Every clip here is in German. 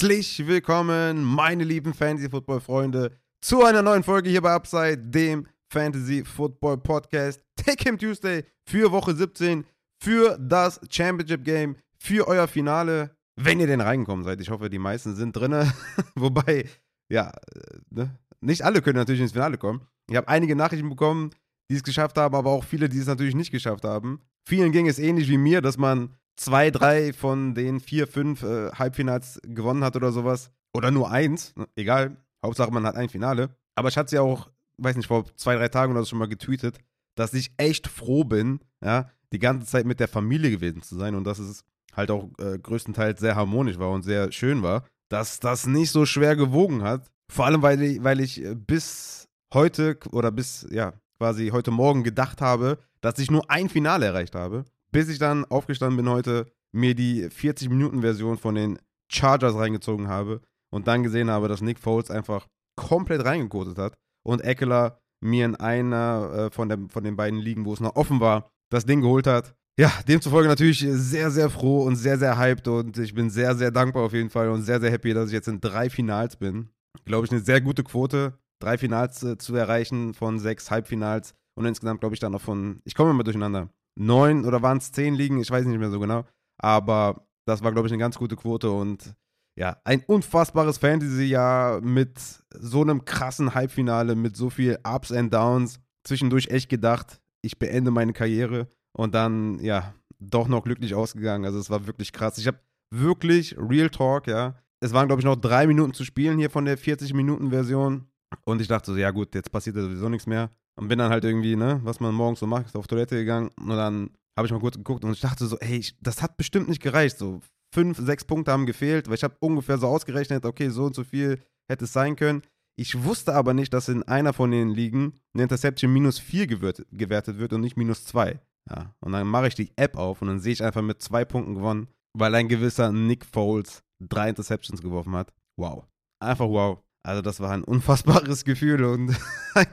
Herzlich willkommen, meine lieben Fantasy-Football-Freunde, zu einer neuen Folge hier bei Upside, dem Fantasy-Football-Podcast. Take Him Tuesday für Woche 17, für das Championship-Game, für euer Finale, wenn ihr denn reingekommen seid. Ich hoffe, die meisten sind drin. Wobei, ja, äh, ne? nicht alle können natürlich ins Finale kommen. Ich habe einige Nachrichten bekommen, die es geschafft haben, aber auch viele, die es natürlich nicht geschafft haben. Vielen ging es ähnlich wie mir, dass man zwei, drei von den vier, fünf äh, Halbfinals gewonnen hat oder sowas. Oder nur eins, ne, egal. Hauptsache, man hat ein Finale. Aber ich hatte ja auch, weiß nicht, vor zwei, drei Tagen oder so schon mal getweetet, dass ich echt froh bin, ja, die ganze Zeit mit der Familie gewesen zu sein und dass es halt auch äh, größtenteils sehr harmonisch war und sehr schön war, dass das nicht so schwer gewogen hat. Vor allem, weil ich, weil ich äh, bis heute oder bis, ja, quasi heute Morgen gedacht habe, dass ich nur ein Finale erreicht habe bis ich dann aufgestanden bin heute, mir die 40-Minuten-Version von den Chargers reingezogen habe und dann gesehen habe, dass Nick Foles einfach komplett reingekotet hat und Eckler mir in einer äh, von, der, von den beiden Ligen, wo es noch offen war, das Ding geholt hat. Ja, demzufolge natürlich sehr, sehr froh und sehr, sehr hyped und ich bin sehr, sehr dankbar auf jeden Fall und sehr, sehr happy, dass ich jetzt in drei Finals bin. Glaube ich, eine sehr gute Quote, drei Finals äh, zu erreichen von sechs Halbfinals und insgesamt glaube ich dann noch von, ich komme immer durcheinander, neun oder waren es zehn Ligen, ich weiß nicht mehr so genau. Aber das war, glaube ich, eine ganz gute Quote und ja, ein unfassbares Fantasy-Jahr mit so einem krassen Halbfinale, mit so viel Ups and Downs. Zwischendurch echt gedacht, ich beende meine Karriere und dann, ja, doch noch glücklich ausgegangen. Also es war wirklich krass. Ich habe wirklich Real Talk, ja. Es waren, glaube ich, noch drei Minuten zu spielen hier von der 40-Minuten-Version. Und ich dachte so, ja gut, jetzt passiert ja sowieso nichts mehr. Und bin dann halt irgendwie, ne, was man morgens so macht, auf Toilette gegangen und dann habe ich mal kurz geguckt und ich dachte so, ey, das hat bestimmt nicht gereicht. So fünf, sechs Punkte haben gefehlt, weil ich habe ungefähr so ausgerechnet, okay, so und so viel hätte es sein können. Ich wusste aber nicht, dass in einer von den Ligen eine Interception minus vier gewertet, gewertet wird und nicht minus zwei. Ja, und dann mache ich die App auf und dann sehe ich einfach mit zwei Punkten gewonnen, weil ein gewisser Nick Foles drei Interceptions geworfen hat. Wow. Einfach wow. Also das war ein unfassbares Gefühl und ein,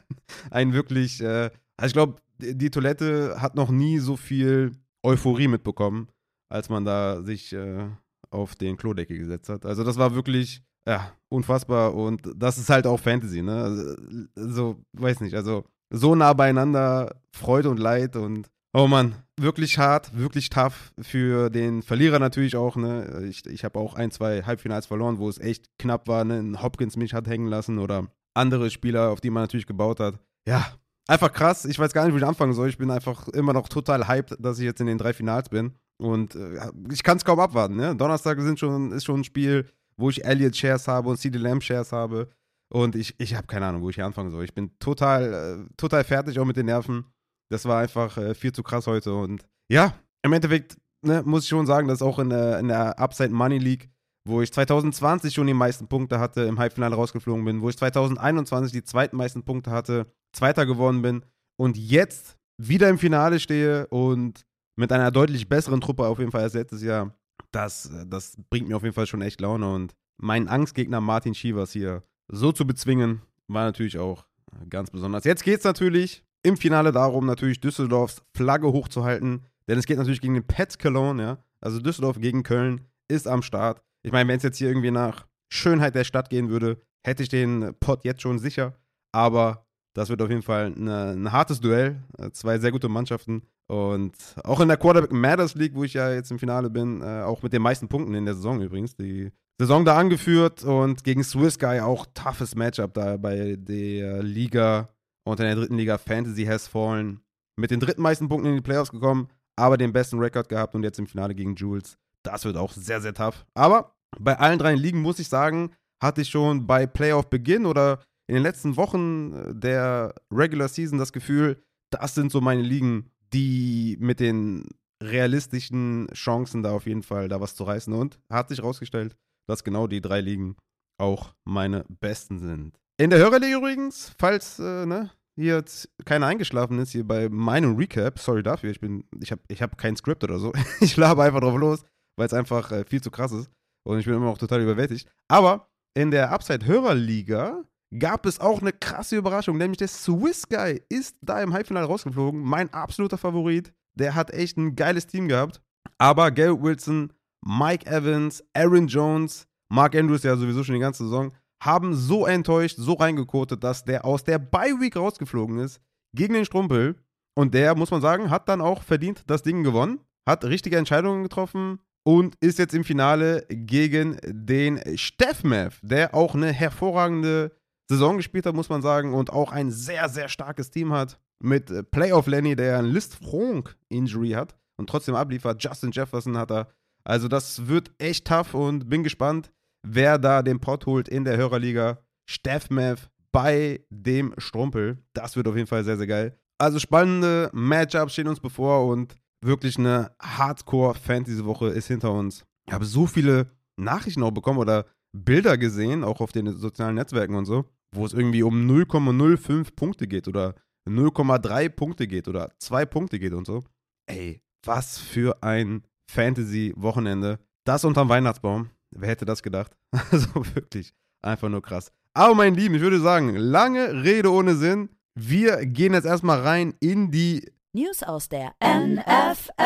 ein wirklich, äh, also ich glaube, die Toilette hat noch nie so viel Euphorie mitbekommen, als man da sich äh, auf den Klodecke gesetzt hat. Also das war wirklich, ja, unfassbar und das ist halt auch Fantasy, ne? Also, so, weiß nicht, also so nah beieinander, Freude und Leid und Oh Mann, wirklich hart, wirklich tough für den Verlierer natürlich auch. Ne? Ich, ich habe auch ein, zwei Halbfinals verloren, wo es echt knapp war. Ne? Hopkins mich hat hängen lassen oder andere Spieler, auf die man natürlich gebaut hat. Ja, einfach krass. Ich weiß gar nicht, wo ich anfangen soll. Ich bin einfach immer noch total hyped, dass ich jetzt in den drei Finals bin. Und äh, ich kann es kaum abwarten. Ne? Donnerstag sind schon, ist schon ein Spiel, wo ich Elliott Shares habe und CD Lamb Shares habe. Und ich, ich habe keine Ahnung, wo ich hier anfangen soll. Ich bin total, äh, total fertig, auch mit den Nerven. Das war einfach äh, viel zu krass heute. Und ja, im Endeffekt ne, muss ich schon sagen, dass auch in der, in der Upside Money League, wo ich 2020 schon die meisten Punkte hatte, im Halbfinale rausgeflogen bin, wo ich 2021 die zweiten meisten Punkte hatte, Zweiter geworden bin und jetzt wieder im Finale stehe und mit einer deutlich besseren Truppe auf jeden Fall als letztes Jahr, das, das bringt mir auf jeden Fall schon echt Laune. Und meinen Angstgegner Martin Schievers hier so zu bezwingen, war natürlich auch ganz besonders. Jetzt geht es natürlich im Finale darum, natürlich Düsseldorfs Flagge hochzuhalten. Denn es geht natürlich gegen den Pets Cologne, ja. Also Düsseldorf gegen Köln ist am Start. Ich meine, wenn es jetzt hier irgendwie nach Schönheit der Stadt gehen würde, hätte ich den Pot jetzt schon sicher. Aber das wird auf jeden Fall eine, ein hartes Duell. Zwei sehr gute Mannschaften. Und auch in der Quarterback Matters League, wo ich ja jetzt im Finale bin, äh, auch mit den meisten Punkten in der Saison übrigens. Die Saison da angeführt und gegen Swiss Guy auch toughes Matchup da bei der Liga und in der dritten Liga Fantasy has fallen. Mit den dritten meisten Punkten in die Playoffs gekommen, aber den besten Rekord gehabt und jetzt im Finale gegen Jules. Das wird auch sehr, sehr tough. Aber bei allen drei Ligen muss ich sagen, hatte ich schon bei Playoff-Beginn oder in den letzten Wochen äh, der Regular Season das Gefühl, das sind so meine Ligen, die mit den realistischen Chancen da auf jeden Fall da was zu reißen. Und hat sich rausgestellt, dass genau die drei Ligen auch meine besten sind. In der Hörerliga übrigens, falls äh, ne, hier jetzt keiner eingeschlafen ist, hier bei meinem Recap, sorry dafür, ich ich habe ich hab kein Skript oder so. ich labe einfach drauf los, weil es einfach äh, viel zu krass ist. Und ich bin immer noch total überwältigt. Aber in der Upside-Hörerliga gab es auch eine krasse Überraschung, nämlich der Swiss Guy ist da im Halbfinale rausgeflogen. Mein absoluter Favorit. Der hat echt ein geiles Team gehabt. Aber Garrett Wilson, Mike Evans, Aaron Jones, Mark Andrews ja sowieso schon die ganze Saison, haben so enttäuscht, so reingekotet, dass der aus der Bye-Week rausgeflogen ist gegen den Strumpel. Und der, muss man sagen, hat dann auch verdient das Ding gewonnen, hat richtige Entscheidungen getroffen und ist jetzt im Finale gegen den Steffmev, der auch eine hervorragende Saison gespielt hat, muss man sagen, und auch ein sehr, sehr starkes Team hat. Mit äh, Playoff Lenny, der ein List Frank Injury hat und trotzdem abliefert. Justin Jefferson hat er. Also, das wird echt tough und bin gespannt, wer da den Pot holt in der Hörerliga. Steffmev bei dem Strumpel. Das wird auf jeden Fall sehr, sehr geil. Also, spannende Matchups stehen uns bevor und wirklich eine Hardcore-Fantasy-Woche ist hinter uns. Ich habe so viele Nachrichten auch bekommen oder Bilder gesehen, auch auf den sozialen Netzwerken und so, wo es irgendwie um 0,05 Punkte geht oder 0,3 Punkte geht oder 2 Punkte geht und so. Ey, was für ein Fantasy-Wochenende. Das unterm Weihnachtsbaum. Wer hätte das gedacht? Also wirklich einfach nur krass. Aber mein Lieben, ich würde sagen, lange Rede ohne Sinn. Wir gehen jetzt erstmal rein in die News aus der NFL.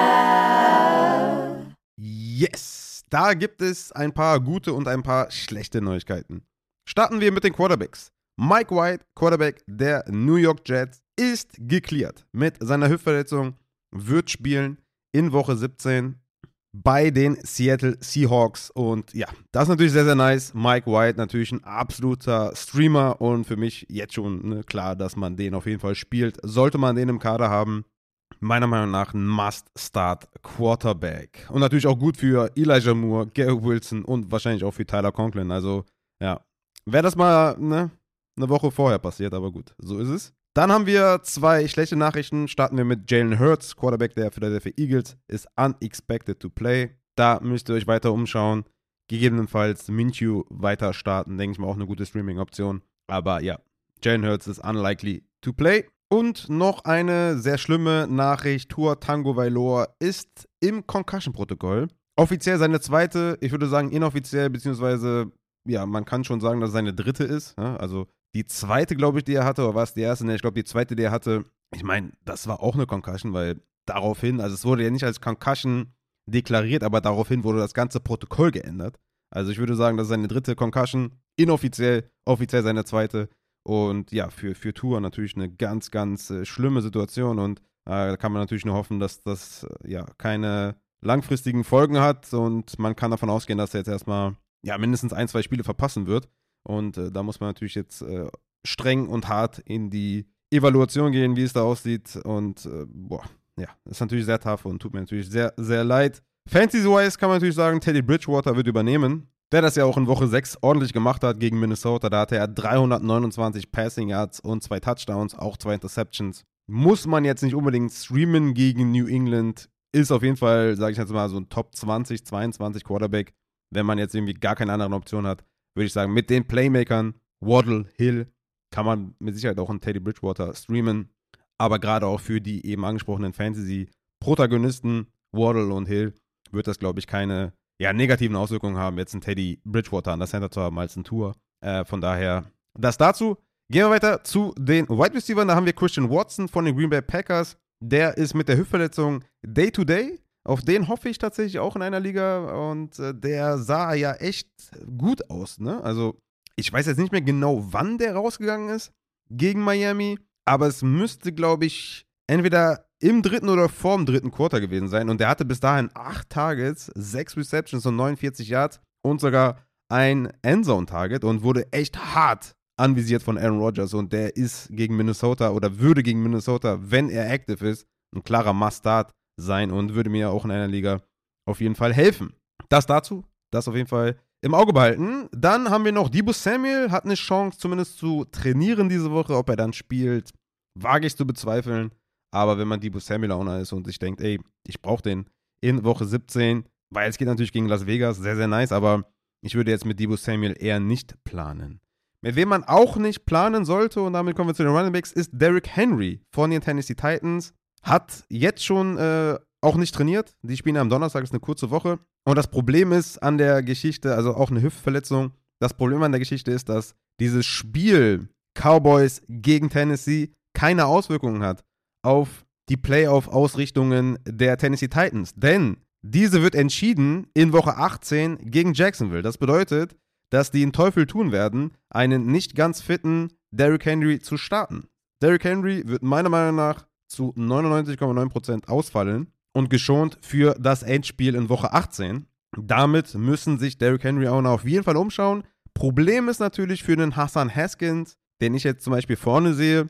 Yes, da gibt es ein paar gute und ein paar schlechte Neuigkeiten. Starten wir mit den Quarterbacks. Mike White, Quarterback der New York Jets, ist geklärt mit seiner Hüftverletzung, wird spielen in Woche 17 bei den Seattle Seahawks. Und ja, das ist natürlich sehr, sehr nice. Mike White natürlich ein absoluter Streamer und für mich jetzt schon ne, klar, dass man den auf jeden Fall spielt. Sollte man den im Kader haben, meiner Meinung nach ein Must-Start-Quarterback. Und natürlich auch gut für Elijah Moore, Gary Wilson und wahrscheinlich auch für Tyler Conklin. Also, ja. Wäre das mal ne, eine Woche vorher passiert, aber gut, so ist es. Dann haben wir zwei schlechte Nachrichten. Starten wir mit Jalen Hurts, Quarterback der Philadelphia Eagles, ist unexpected to play. Da müsst ihr euch weiter umschauen. Gegebenenfalls Minshew weiter starten, denke ich mal auch eine gute Streaming-Option. Aber ja, Jalen Hurts ist unlikely to play. Und noch eine sehr schlimme Nachricht: Tour Tango Vailor ist im Concussion-Protokoll. Offiziell seine zweite, ich würde sagen inoffiziell, beziehungsweise, ja, man kann schon sagen, dass es seine dritte ist. Ja? Also die zweite, glaube ich, die er hatte, oder war es die erste? Ne, ich glaube, die zweite, die er hatte, ich meine, das war auch eine Concussion, weil daraufhin, also es wurde ja nicht als Concussion deklariert, aber daraufhin wurde das ganze Protokoll geändert. Also ich würde sagen, das ist seine dritte Concussion, inoffiziell, offiziell seine zweite. Und ja, für, für Tour natürlich eine ganz, ganz äh, schlimme Situation und äh, da kann man natürlich nur hoffen, dass das äh, ja keine langfristigen Folgen hat und man kann davon ausgehen, dass er jetzt erstmal ja mindestens ein, zwei Spiele verpassen wird. Und äh, da muss man natürlich jetzt äh, streng und hart in die Evaluation gehen, wie es da aussieht. Und äh, boah, ja, ist natürlich sehr tough und tut mir natürlich sehr, sehr leid. Fantasy-wise kann man natürlich sagen, Teddy Bridgewater wird übernehmen der das ja auch in Woche 6 ordentlich gemacht hat gegen Minnesota. Da hatte er 329 Passing Yards und zwei Touchdowns, auch zwei Interceptions. Muss man jetzt nicht unbedingt streamen gegen New England. Ist auf jeden Fall, sage ich jetzt mal, so ein Top 20, 22 Quarterback. Wenn man jetzt irgendwie gar keine anderen Optionen hat, würde ich sagen, mit den Playmakern, Waddle, Hill, kann man mit Sicherheit auch einen Teddy Bridgewater streamen. Aber gerade auch für die eben angesprochenen Fantasy-Protagonisten, Waddle und Hill, wird das, glaube ich, keine ja, negativen Auswirkungen haben, jetzt ein Teddy Bridgewater an der Center zu haben als ein Tour. Äh, von daher, das dazu. Gehen wir weiter zu den Wide Receivers. Da haben wir Christian Watson von den Green Bay Packers. Der ist mit der Hüftverletzung Day-to-Day. Auf den hoffe ich tatsächlich auch in einer Liga. Und äh, der sah ja echt gut aus. Ne? Also, ich weiß jetzt nicht mehr genau, wann der rausgegangen ist gegen Miami. Aber es müsste, glaube ich, entweder im dritten oder vorm dritten Quarter gewesen sein. Und der hatte bis dahin acht Targets, sechs Receptions und 49 Yards und sogar ein Endzone-Target und wurde echt hart anvisiert von Aaron Rodgers. Und der ist gegen Minnesota oder würde gegen Minnesota, wenn er active ist, ein klarer Must-Start sein und würde mir auch in einer Liga auf jeden Fall helfen. Das dazu, das auf jeden Fall im Auge behalten. Dann haben wir noch Debo Samuel, hat eine Chance zumindest zu trainieren diese Woche. Ob er dann spielt, wage ich zu bezweifeln. Aber wenn man Debo Samuel Owner ist und sich denkt, ey, ich brauche den in Woche 17, weil es geht natürlich gegen Las Vegas, sehr, sehr nice, aber ich würde jetzt mit Debo Samuel eher nicht planen. Mit wem man auch nicht planen sollte, und damit kommen wir zu den Running Backs, ist Derrick Henry von den Tennessee Titans. Hat jetzt schon äh, auch nicht trainiert. Die spielen am Donnerstag, ist eine kurze Woche. Und das Problem ist an der Geschichte, also auch eine Hüftverletzung, das Problem an der Geschichte ist, dass dieses Spiel Cowboys gegen Tennessee keine Auswirkungen hat auf die Playoff-Ausrichtungen der Tennessee Titans. Denn Diese wird entschieden in Woche 18 gegen Jacksonville. Das bedeutet, dass die einen Teufel tun werden, einen nicht ganz fitten Derrick Henry zu starten. Derrick Henry wird meiner Meinung nach zu 99,9% ausfallen und geschont für das Endspiel in Woche 18. Damit müssen sich Derrick Henry auch auf jeden Fall umschauen. Problem ist natürlich für den Hassan Haskins, den ich jetzt zum Beispiel vorne sehe,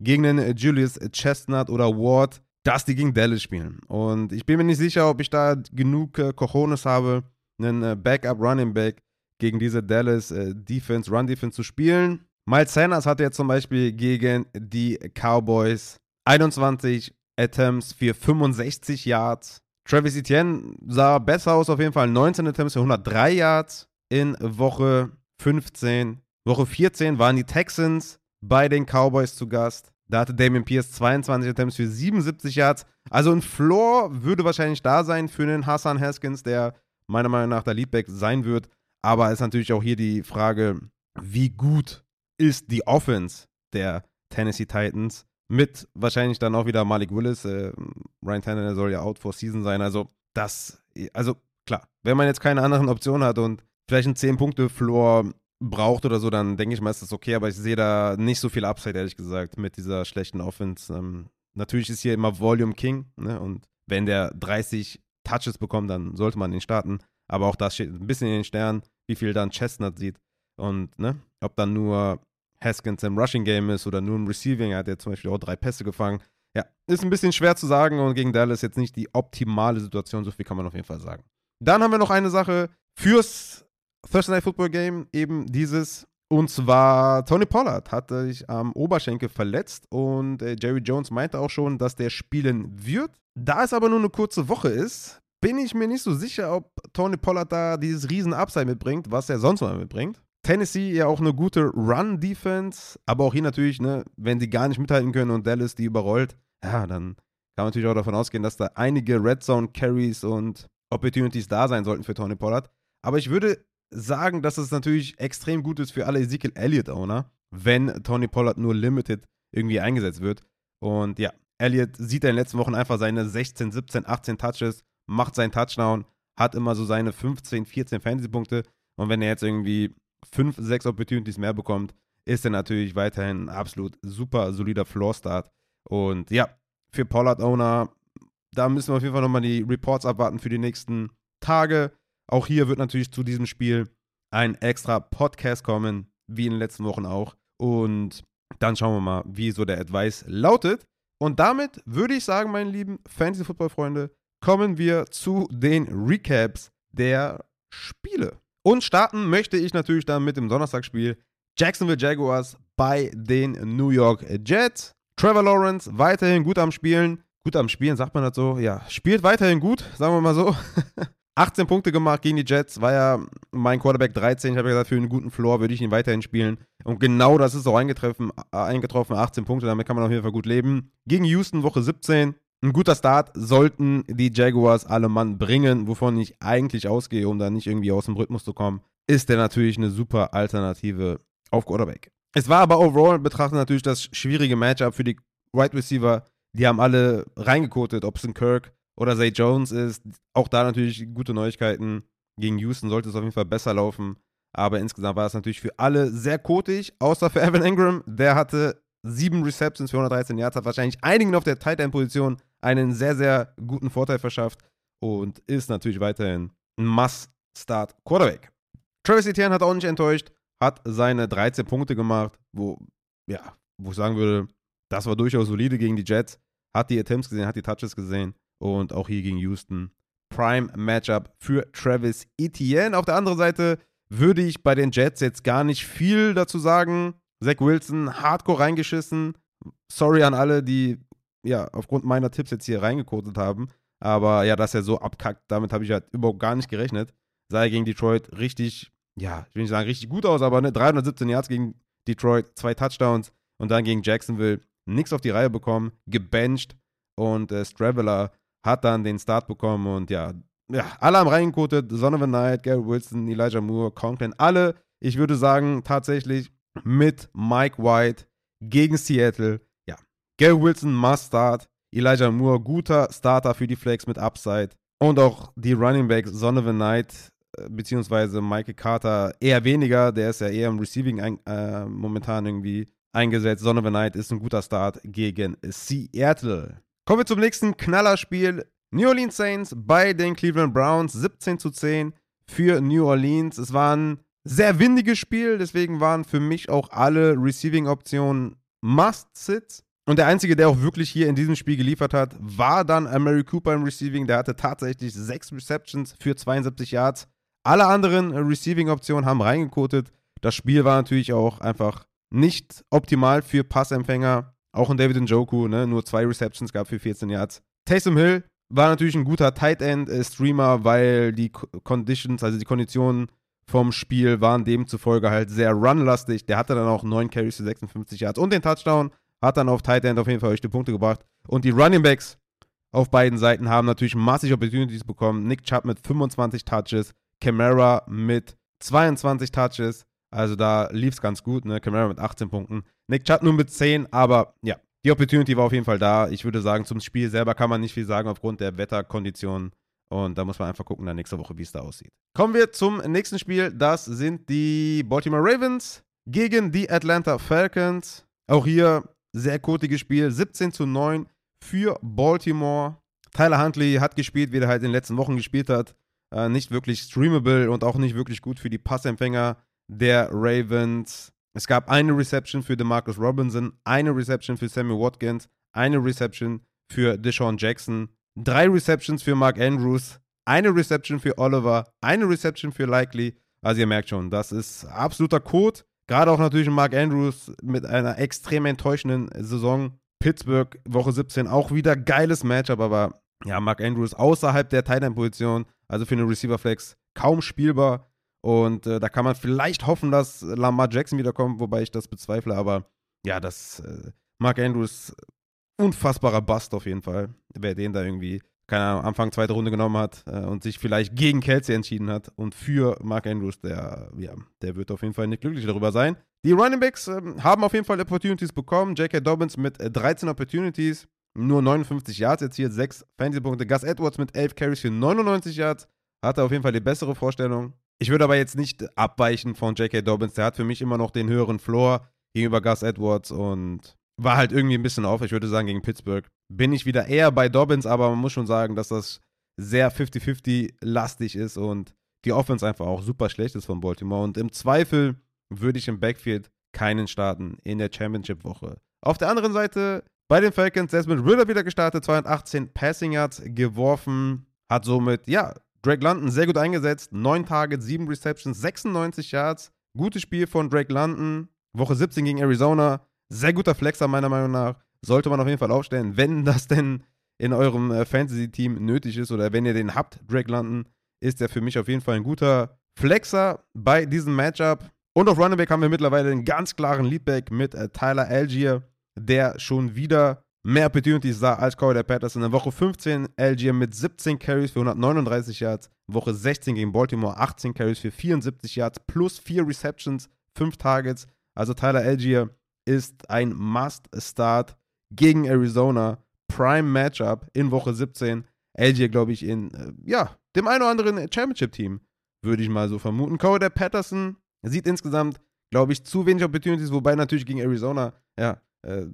gegen den Julius Chestnut oder Ward, dass die gegen Dallas spielen. Und ich bin mir nicht sicher, ob ich da genug äh, Cojones habe, einen äh, Backup Running Back gegen diese Dallas äh, Defense, Run Defense zu spielen. Miles Sanders hatte jetzt zum Beispiel gegen die Cowboys 21 Attempts für 65 Yards. Travis Etienne sah besser aus, auf jeden Fall 19 Attempts für 103 Yards in Woche 15. Woche 14 waren die Texans bei den Cowboys zu Gast. Da hatte Damian Pierce 22 Attempts für 77 Yards. Also ein Floor würde wahrscheinlich da sein für den Hassan Haskins, der meiner Meinung nach der Leadback sein wird. Aber ist natürlich auch hier die Frage, wie gut ist die Offense der Tennessee Titans? Mit wahrscheinlich dann auch wieder Malik Willis. Äh, Ryan Tannehill soll ja out for season sein. Also, das, also klar, wenn man jetzt keine anderen Optionen hat und vielleicht einen 10-Punkte-Floor braucht oder so, dann denke ich mal, ist das okay. Aber ich sehe da nicht so viel Upside, ehrlich gesagt, mit dieser schlechten Offense. Ähm, natürlich ist hier immer Volume King. Ne? Und wenn der 30 Touches bekommt, dann sollte man ihn starten. Aber auch das steht ein bisschen in den Sternen, wie viel dann Chestnut sieht. Und ne, ob dann nur Haskins im Rushing Game ist oder nur im Receiving. Er hat ja zum Beispiel auch drei Pässe gefangen. Ja, ist ein bisschen schwer zu sagen und gegen Dallas jetzt nicht die optimale Situation, so viel kann man auf jeden Fall sagen. Dann haben wir noch eine Sache fürs Thursday Night Football Game, eben dieses. Und zwar Tony Pollard hat sich am Oberschenkel verletzt und äh, Jerry Jones meinte auch schon, dass der spielen wird. Da es aber nur eine kurze Woche ist, bin ich mir nicht so sicher, ob Tony Pollard da dieses riesen Upside mitbringt, was er sonst mal mitbringt. Tennessee ja auch eine gute Run-Defense, aber auch hier natürlich, ne, wenn die gar nicht mithalten können und Dallas die überrollt, ja, dann kann man natürlich auch davon ausgehen, dass da einige Red Zone Carries und Opportunities da sein sollten für Tony Pollard. Aber ich würde sagen, dass es natürlich extrem gut ist für alle Ezekiel Elliott-Owner, wenn Tony Pollard nur limited irgendwie eingesetzt wird. Und ja, Elliott sieht in den letzten Wochen einfach seine 16, 17, 18 Touches, macht seinen Touchdown, hat immer so seine 15, 14 Fantasy-Punkte. Und wenn er jetzt irgendwie fünf, sechs Opportunities mehr bekommt, ist er natürlich weiterhin ein absolut super solider Floor-Start. Und ja, für Pollard-Owner, da müssen wir auf jeden Fall nochmal die Reports abwarten für die nächsten Tage. Auch hier wird natürlich zu diesem Spiel ein extra Podcast kommen, wie in den letzten Wochen auch. Und dann schauen wir mal, wie so der Advice lautet. Und damit würde ich sagen, meine lieben Fantasy-Football-Freunde, kommen wir zu den Recaps der Spiele. Und starten möchte ich natürlich dann mit dem Donnerstagsspiel Jacksonville Jaguars bei den New York Jets. Trevor Lawrence weiterhin gut am Spielen. Gut am Spielen, sagt man das so? Ja, spielt weiterhin gut, sagen wir mal so. 18 Punkte gemacht gegen die Jets, war ja mein Quarterback 13. Ich habe ja gesagt, für einen guten Floor würde ich ihn weiterhin spielen. Und genau das ist auch eingetroffen, äh, eingetroffen. 18 Punkte, damit kann man auf jeden Fall gut leben. Gegen Houston Woche 17. Ein guter Start sollten die Jaguars alle Mann bringen, wovon ich eigentlich ausgehe, um da nicht irgendwie aus dem Rhythmus zu kommen, ist der natürlich eine super Alternative auf Quarterback. Es war aber overall betrachtet natürlich das schwierige Matchup für die Wide Receiver. Die haben alle reingekotet, ob es ein Kirk oder Zay Jones ist. Auch da natürlich gute Neuigkeiten. Gegen Houston sollte es auf jeden Fall besser laufen. Aber insgesamt war es natürlich für alle sehr kotig, außer für Evan Ingram. Der hatte sieben Receptions für 113 Yards, hat wahrscheinlich einigen auf der Tight End Position einen sehr, sehr guten Vorteil verschafft und ist natürlich weiterhin ein Must-Start Quarterback. Travis Etienne hat auch nicht enttäuscht, hat seine 13 Punkte gemacht, wo, ja, wo ich sagen würde, das war durchaus solide gegen die Jets, hat die Attempts gesehen, hat die Touches gesehen und auch hier gegen Houston. Prime Matchup für Travis Etienne. Auf der anderen Seite würde ich bei den Jets jetzt gar nicht viel dazu sagen. Zach Wilson, hardcore reingeschissen. Sorry an alle, die ja aufgrund meiner Tipps jetzt hier reingekotet haben. Aber ja, dass er so abkackt, damit habe ich halt überhaupt gar nicht gerechnet. Sah er gegen Detroit richtig, ja, ich will nicht sagen richtig gut aus, aber ne, 317 Yards gegen Detroit, zwei Touchdowns und dann gegen Jacksonville nichts auf die Reihe bekommen, gebencht und äh, Straveller hat dann den Start bekommen und ja, ja, alle haben reingekotet. Son of a Night, Gary Wilson, Elijah Moore, Conklin, alle, ich würde sagen, tatsächlich mit Mike White gegen Seattle. Gary Wilson must start. Elijah Moore, guter Starter für die Flex mit Upside. Und auch die Running Backs Donovan Knight äh, beziehungsweise Michael Carter eher weniger. Der ist ja eher im Receiving ein, äh, momentan irgendwie eingesetzt. Donovan Knight ist ein guter Start gegen Seattle. Kommen wir zum nächsten Knallerspiel. New Orleans Saints bei den Cleveland Browns 17 zu 10 für New Orleans. Es war ein sehr windiges Spiel, deswegen waren für mich auch alle Receiving-Optionen Must-Sits. Und der Einzige, der auch wirklich hier in diesem Spiel geliefert hat, war dann Mary Cooper im Receiving. Der hatte tatsächlich sechs Receptions für 72 Yards. Alle anderen Receiving-Optionen haben reingekotet. Das Spiel war natürlich auch einfach nicht optimal für Passempfänger. Auch in David Njoku, ne? nur zwei Receptions gab für 14 Yards. Taysom Hill war natürlich ein guter Tight End-Streamer, weil die Conditions, also die Konditionen vom Spiel waren demzufolge halt sehr runlastig. Der hatte dann auch 9 Carries für 56 Yards und den Touchdown. Hat dann auf Tight End auf jeden Fall euch die Punkte gebracht. Und die Running Backs auf beiden Seiten haben natürlich massig Opportunities bekommen. Nick Chubb mit 25 Touches, Camara mit 22 Touches. Also da lief es ganz gut, ne? Camara mit 18 Punkten. Nick Chubb nur mit 10, aber ja, die Opportunity war auf jeden Fall da. Ich würde sagen, zum Spiel selber kann man nicht viel sagen aufgrund der Wetterkonditionen. Und da muss man einfach gucken dann nächste Woche, wie es da aussieht. Kommen wir zum nächsten Spiel. Das sind die Baltimore Ravens gegen die Atlanta Falcons. Auch hier sehr kotiges Spiel. 17 zu 9 für Baltimore. Tyler Huntley hat gespielt, wie er halt in den letzten Wochen gespielt hat. Äh, nicht wirklich streamable und auch nicht wirklich gut für die Passempfänger der Ravens. Es gab eine Reception für DeMarcus Robinson, eine Reception für Sammy Watkins, eine Reception für Deshaun Jackson, drei Receptions für Mark Andrews, eine Reception für Oliver, eine Reception für Likely. Also ihr merkt schon, das ist absoluter Code. Gerade auch natürlich Mark Andrews mit einer extrem enttäuschenden Saison. Pittsburgh, Woche 17, auch wieder geiles Matchup, aber ja, Mark Andrews außerhalb der Tight End-Position, also für eine Receiver-Flex, kaum spielbar. Und äh, da kann man vielleicht hoffen, dass Lamar Jackson wiederkommt, wobei ich das bezweifle, aber ja, das äh, Mark Andrews unfassbarer Bust auf jeden Fall. Wer den da irgendwie keine Ahnung, Anfang zweite Runde genommen hat äh, und sich vielleicht gegen Kelsey entschieden hat und für Mark Andrews, der, ja, der wird auf jeden Fall nicht glücklich darüber sein. Die Running Backs äh, haben auf jeden Fall Opportunities bekommen. J.K. Dobbins mit äh, 13 Opportunities, nur 59 Yards erzielt, 6 Fantasy-Punkte. Gus Edwards mit 11 Carries für 99 Yards, hatte auf jeden Fall die bessere Vorstellung. Ich würde aber jetzt nicht abweichen von J.K. Dobbins. Der hat für mich immer noch den höheren Floor gegenüber Gus Edwards und war halt irgendwie ein bisschen auf. Ich würde sagen, gegen Pittsburgh bin ich wieder eher bei Dobbins, aber man muss schon sagen, dass das sehr 50-50-lastig ist und die Offense einfach auch super schlecht ist von Baltimore. Und im Zweifel würde ich im Backfield keinen starten in der Championship-Woche. Auf der anderen Seite bei den Falcons Desmond Ritter wieder gestartet, 218 Passing Yards geworfen, hat somit, ja, Drake London sehr gut eingesetzt, 9 Targets, 7 Receptions, 96 Yards. Gutes Spiel von Drake London. Woche 17 gegen Arizona. Sehr guter Flexer meiner Meinung nach sollte man auf jeden Fall aufstellen, wenn das denn in eurem äh, Fantasy-Team nötig ist oder wenn ihr den habt, Drake London, ist er für mich auf jeden Fall ein guter Flexer bei diesem Matchup. Und auf Running haben wir mittlerweile einen ganz klaren Leadback mit äh, Tyler Algier, der schon wieder mehr Opportunities sah als Corey Patterson. In Woche 15 Algier mit 17 Carries für 139 Yards. Woche 16 gegen Baltimore 18 Carries für 74 Yards plus 4 Receptions, 5 Targets. Also Tyler Algier ist ein Must-Start gegen Arizona. Prime Matchup in Woche 17. LG, glaube ich, in, äh, ja, dem einen oder anderen Championship-Team, würde ich mal so vermuten. Cody Patterson sieht insgesamt, glaube ich, zu wenig Opportunities, wobei natürlich gegen Arizona, ja, äh,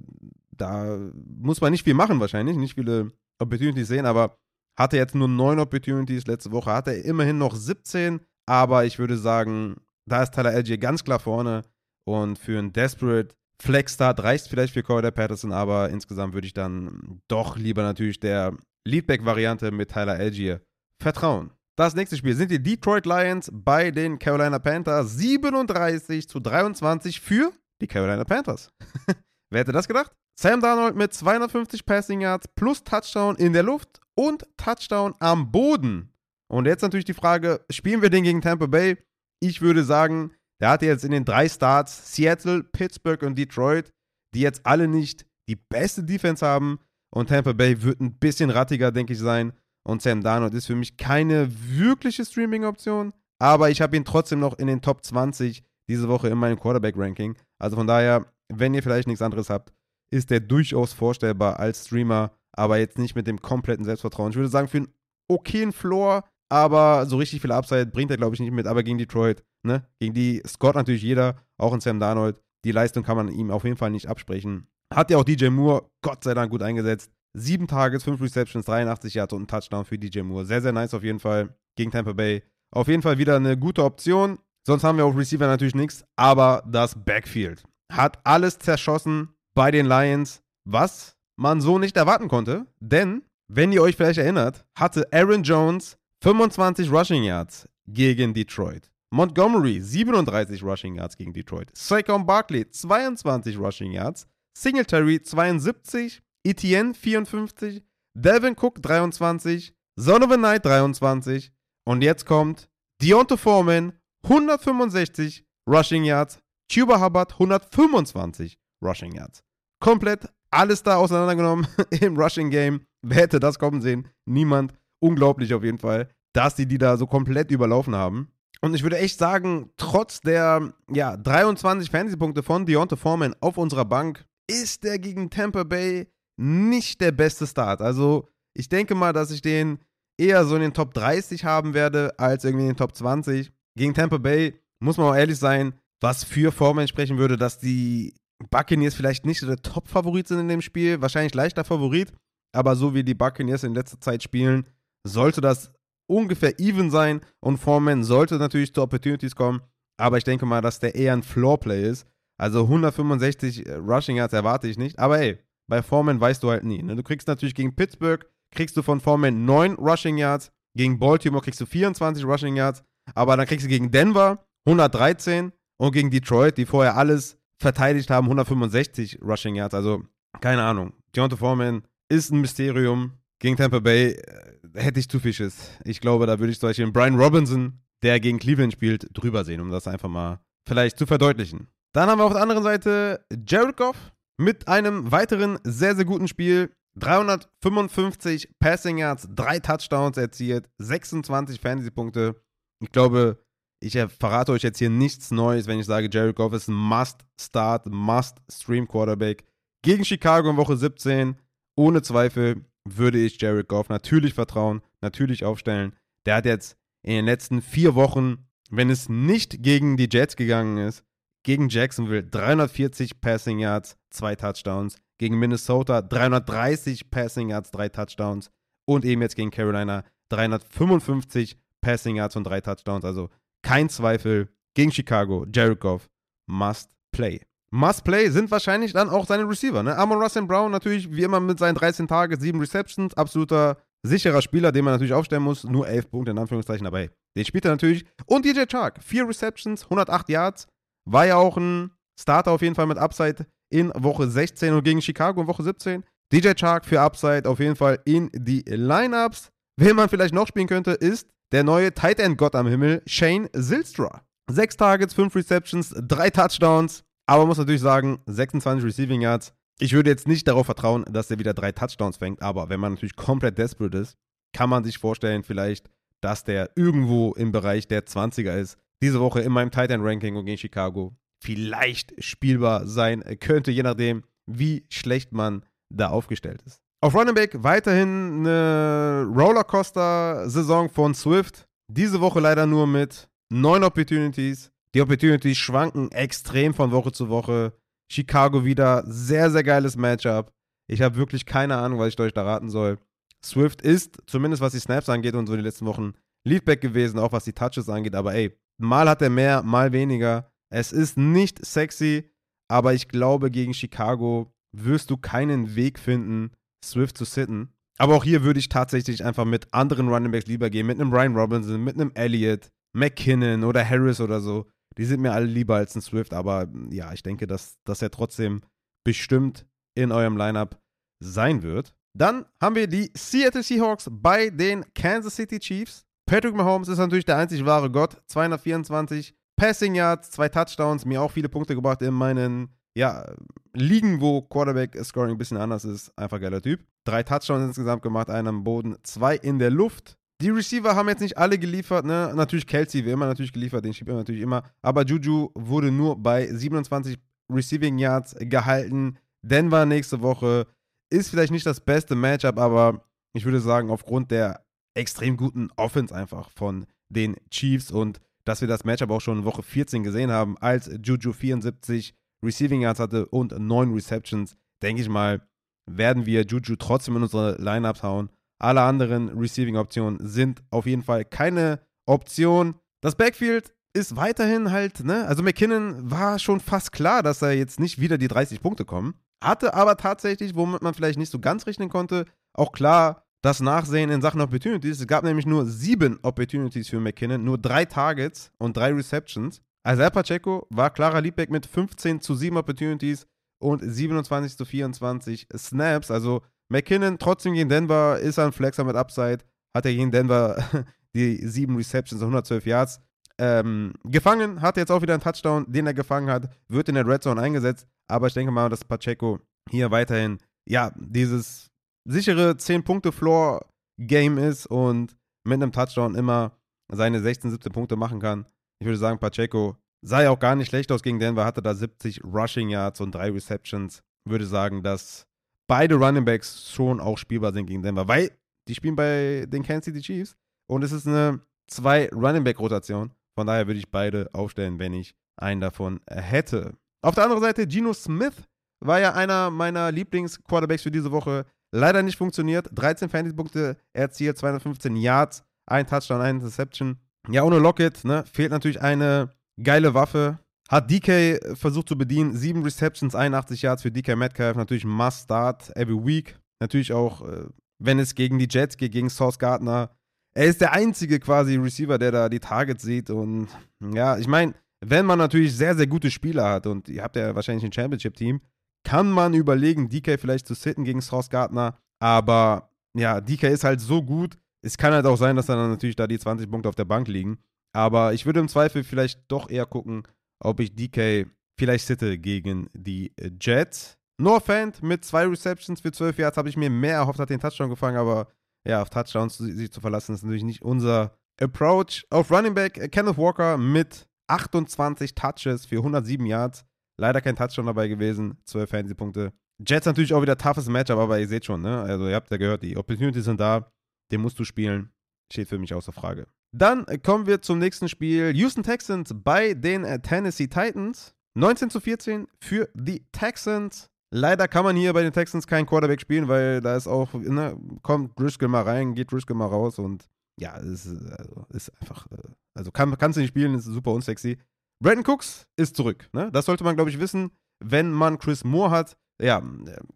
da muss man nicht viel machen wahrscheinlich, nicht viele Opportunities sehen, aber hatte jetzt nur neun Opportunities letzte Woche, hatte er immerhin noch 17, aber ich würde sagen, da ist Tyler LG ganz klar vorne und für einen Desperate Flexstart reicht vielleicht für Corey Patterson, aber insgesamt würde ich dann doch lieber natürlich der Leadback-Variante mit Tyler Algier vertrauen. Das nächste Spiel sind die Detroit Lions bei den Carolina Panthers. 37 zu 23 für die Carolina Panthers. Wer hätte das gedacht? Sam Darnold mit 250 Passing Yards plus Touchdown in der Luft und Touchdown am Boden. Und jetzt natürlich die Frage, spielen wir den gegen Tampa Bay? Ich würde sagen, der hatte jetzt in den drei Starts Seattle, Pittsburgh und Detroit, die jetzt alle nicht die beste Defense haben. Und Tampa Bay wird ein bisschen rattiger, denke ich, sein. Und Sam Darnold ist für mich keine wirkliche Streaming-Option. Aber ich habe ihn trotzdem noch in den Top 20 diese Woche in meinem Quarterback-Ranking. Also von daher, wenn ihr vielleicht nichts anderes habt, ist der durchaus vorstellbar als Streamer, aber jetzt nicht mit dem kompletten Selbstvertrauen. Ich würde sagen, für einen okayen Floor, aber so richtig viel Upside bringt er, glaube ich, nicht mit. Aber gegen Detroit, ne? Gegen die scoret natürlich jeder, auch in Sam Darnold. Die Leistung kann man ihm auf jeden Fall nicht absprechen. Hat ja auch DJ Moore, Gott sei Dank, gut eingesetzt. Sieben Tages, fünf Receptions, 83 Yards und ein Touchdown für DJ Moore. Sehr, sehr nice auf jeden Fall gegen Tampa Bay. Auf jeden Fall wieder eine gute Option. Sonst haben wir auf Receiver natürlich nichts. Aber das Backfield hat alles zerschossen bei den Lions, was man so nicht erwarten konnte. Denn, wenn ihr euch vielleicht erinnert, hatte Aaron Jones 25 Rushing Yards gegen Detroit. Montgomery 37 Rushing Yards gegen Detroit. Saquon Barkley 22 Rushing Yards. Singletary 72. Etienne 54. Delvin Cook 23. Zonovan Knight 23. Und jetzt kommt Deontay Foreman 165 Rushing Yards. Cuba Hubbard 125 Rushing Yards. Komplett alles da auseinandergenommen im Rushing Game. Wer hätte das kommen sehen? Niemand. Unglaublich auf jeden Fall, dass die die da so komplett überlaufen haben. Und ich würde echt sagen, trotz der ja, 23 Fantasy-Punkte von Deontay Foreman auf unserer Bank ist der gegen Tampa Bay nicht der beste Start. Also ich denke mal, dass ich den eher so in den Top 30 haben werde, als irgendwie in den Top 20. Gegen Tampa Bay muss man auch ehrlich sein, was für Foreman sprechen würde, dass die Buccaneers vielleicht nicht so der Top-Favorit sind in dem Spiel. Wahrscheinlich leichter Favorit, aber so wie die Buccaneers in letzter Zeit spielen, sollte das ungefähr even sein und Foreman sollte natürlich zu Opportunities kommen, aber ich denke mal, dass der eher ein Floor-Play ist. Also 165 äh, Rushing Yards erwarte ich nicht, aber ey, bei Foreman weißt du halt nie. Ne? Du kriegst natürlich gegen Pittsburgh, kriegst du von Foreman 9 Rushing Yards, gegen Baltimore kriegst du 24 Rushing Yards, aber dann kriegst du gegen Denver 113 und gegen Detroit, die vorher alles verteidigt haben, 165 Rushing Yards. Also, keine Ahnung. Deontay Foreman ist ein Mysterium. Gegen Tampa Bay äh, hätte ich zu viel Schiss. Ich glaube, da würde ich zum Beispiel Brian Robinson, der gegen Cleveland spielt, drüber sehen, um das einfach mal vielleicht zu verdeutlichen. Dann haben wir auf der anderen Seite Jared Goff mit einem weiteren sehr, sehr guten Spiel. 355 Passing Yards, drei Touchdowns erzielt, 26 Fantasy-Punkte. Ich glaube, ich verrate euch jetzt hier nichts Neues, wenn ich sage, Jared Goff ist ein Must-Start, Must-Stream-Quarterback. Gegen Chicago in Woche 17, ohne Zweifel würde ich Jared Goff natürlich vertrauen, natürlich aufstellen. Der hat jetzt in den letzten vier Wochen, wenn es nicht gegen die Jets gegangen ist, gegen Jacksonville 340 Passing Yards, zwei Touchdowns. Gegen Minnesota 330 Passing Yards, drei Touchdowns. Und eben jetzt gegen Carolina 355 Passing Yards und drei Touchdowns. Also kein Zweifel gegen Chicago. Jared Goff must play. Must Play sind wahrscheinlich dann auch seine Receiver. Ne? Amon Russell Brown natürlich wie immer mit seinen 13 Tagen, 7 Receptions, absoluter sicherer Spieler, den man natürlich aufstellen muss. Nur 11 Punkte in Anführungszeichen, aber hey, den spielt er natürlich. Und DJ Chark, 4 Receptions, 108 Yards. War ja auch ein Starter auf jeden Fall mit Upside in Woche 16 und gegen Chicago in Woche 17. DJ Chark für Upside auf jeden Fall in die Lineups. Wen man vielleicht noch spielen könnte, ist der neue Tight End Gott am Himmel, Shane Zilstra. 6 Targets, 5 Receptions, 3 Touchdowns. Aber man muss natürlich sagen, 26 Receiving Yards. Ich würde jetzt nicht darauf vertrauen, dass er wieder drei Touchdowns fängt, aber wenn man natürlich komplett desperate ist, kann man sich vorstellen, vielleicht, dass der irgendwo im Bereich der 20er ist. Diese Woche in meinem Titan Ranking gegen Chicago vielleicht spielbar sein könnte, je nachdem, wie schlecht man da aufgestellt ist. Auf Running Back weiterhin eine Rollercoaster-Saison von Swift. Diese Woche leider nur mit neun Opportunities, die Opportunities schwanken extrem von Woche zu Woche. Chicago wieder, sehr, sehr geiles Matchup. Ich habe wirklich keine Ahnung, was ich euch da raten soll. Swift ist, zumindest was die Snaps angeht und so in den letzten Wochen, Leadback gewesen, auch was die Touches angeht. Aber ey, mal hat er mehr, mal weniger. Es ist nicht sexy, aber ich glaube, gegen Chicago wirst du keinen Weg finden, Swift zu sitten. Aber auch hier würde ich tatsächlich einfach mit anderen Runningbacks lieber gehen. Mit einem Ryan Robinson, mit einem Elliott, McKinnon oder Harris oder so. Die sind mir alle lieber als ein Swift, aber ja, ich denke, dass, dass er trotzdem bestimmt in eurem Lineup sein wird. Dann haben wir die Seattle Seahawks bei den Kansas City Chiefs. Patrick Mahomes ist natürlich der einzig wahre Gott. 224 Passing Yards, zwei Touchdowns, mir auch viele Punkte gebracht in meinen ja, Ligen, wo Quarterback-Scoring ein bisschen anders ist. Einfach geiler Typ. Drei Touchdowns insgesamt gemacht, einen am Boden, zwei in der Luft. Die Receiver haben jetzt nicht alle geliefert, ne? Natürlich Kelsey, wie immer natürlich geliefert, den schiebt er natürlich immer. Aber Juju wurde nur bei 27 Receiving Yards gehalten. Denver nächste Woche ist vielleicht nicht das beste Matchup, aber ich würde sagen, aufgrund der extrem guten Offense einfach von den Chiefs und dass wir das Matchup auch schon in Woche 14 gesehen haben, als Juju 74 Receiving Yards hatte und 9 Receptions, denke ich mal, werden wir Juju trotzdem in unsere Lineups hauen. Alle anderen Receiving-Optionen sind auf jeden Fall keine Option. Das Backfield ist weiterhin halt, ne, also McKinnon war schon fast klar, dass er jetzt nicht wieder die 30 Punkte kommen. Hatte aber tatsächlich, womit man vielleicht nicht so ganz rechnen konnte, auch klar das Nachsehen in Sachen Opportunities. Es gab nämlich nur sieben Opportunities für McKinnon, nur drei Targets und drei Receptions. Isaiah Pacheco war klarer Leadback mit 15 zu 7 Opportunities und 27 zu 24 Snaps. Also McKinnon trotzdem gegen Denver ist ein Flexer mit Upside. Hat er gegen Denver die sieben Receptions und 112 Yards ähm, gefangen. Hat jetzt auch wieder einen Touchdown, den er gefangen hat. Wird in der Red Zone eingesetzt. Aber ich denke mal, dass Pacheco hier weiterhin, ja, dieses sichere 10-Punkte-Floor-Game ist und mit einem Touchdown immer seine 16, 17 Punkte machen kann. Ich würde sagen, Pacheco sah ja auch gar nicht schlecht aus gegen Denver, hatte da 70 Rushing Yards und drei Receptions. Würde sagen, dass beide Running Backs schon auch spielbar sind gegen Denver, weil die spielen bei den Kansas City Chiefs und es ist eine zwei Running Back Rotation. Von daher würde ich beide aufstellen, wenn ich einen davon hätte. Auf der anderen Seite, Geno Smith war ja einer meiner Lieblings-Quarterbacks für diese Woche. Leider nicht funktioniert. 13 Fantasy-Punkte erzielt, 215 Yards, ein Touchdown, ein Interception. Ja, ohne Lockett, ne, fehlt natürlich eine geile Waffe. Hat DK versucht zu bedienen. 7 Receptions, 81 Yards für DK Metcalf. Natürlich must start every week. Natürlich auch, äh, wenn es gegen die Jets geht, gegen Source Gardner. Er ist der einzige quasi Receiver, der da die Targets sieht. Und ja, ich meine, wenn man natürlich sehr, sehr gute Spieler hat und ihr habt ja wahrscheinlich ein Championship-Team, kann man überlegen, DK vielleicht zu sitten gegen Source Gardner. Aber ja, DK ist halt so gut. Es kann halt auch sein, dass dann natürlich da die 20 Punkte auf der Bank liegen. Aber ich würde im Zweifel vielleicht doch eher gucken, ob ich DK vielleicht sitte gegen die Jets. Noah Fant mit zwei Receptions für 12 Yards habe ich mir mehr erhofft, hat den Touchdown gefangen, aber ja, auf Touchdowns sich zu verlassen ist natürlich nicht unser Approach. Auf Running Back Kenneth Walker mit 28 Touches für 107 Yards. Leider kein Touchdown dabei gewesen, 12 Fantasy-Punkte. Jets natürlich auch wieder toughes Matchup, aber ihr seht schon, ne? Also ihr habt ja gehört, die Opportunities sind da, den musst du spielen. Steht für mich außer Frage. Dann kommen wir zum nächsten Spiel. Houston Texans bei den Tennessee Titans. 19 zu 14 für die Texans. Leider kann man hier bei den Texans keinen Quarterback spielen, weil da ist auch, ne, kommt Driscoll mal rein, geht Driscoll mal raus und ja, es ist, also, ist einfach, äh, also kann, kannst du nicht spielen, ist super unsexy. Brandon Cooks ist zurück, ne? Das sollte man, glaube ich, wissen, wenn man Chris Moore hat. Ja,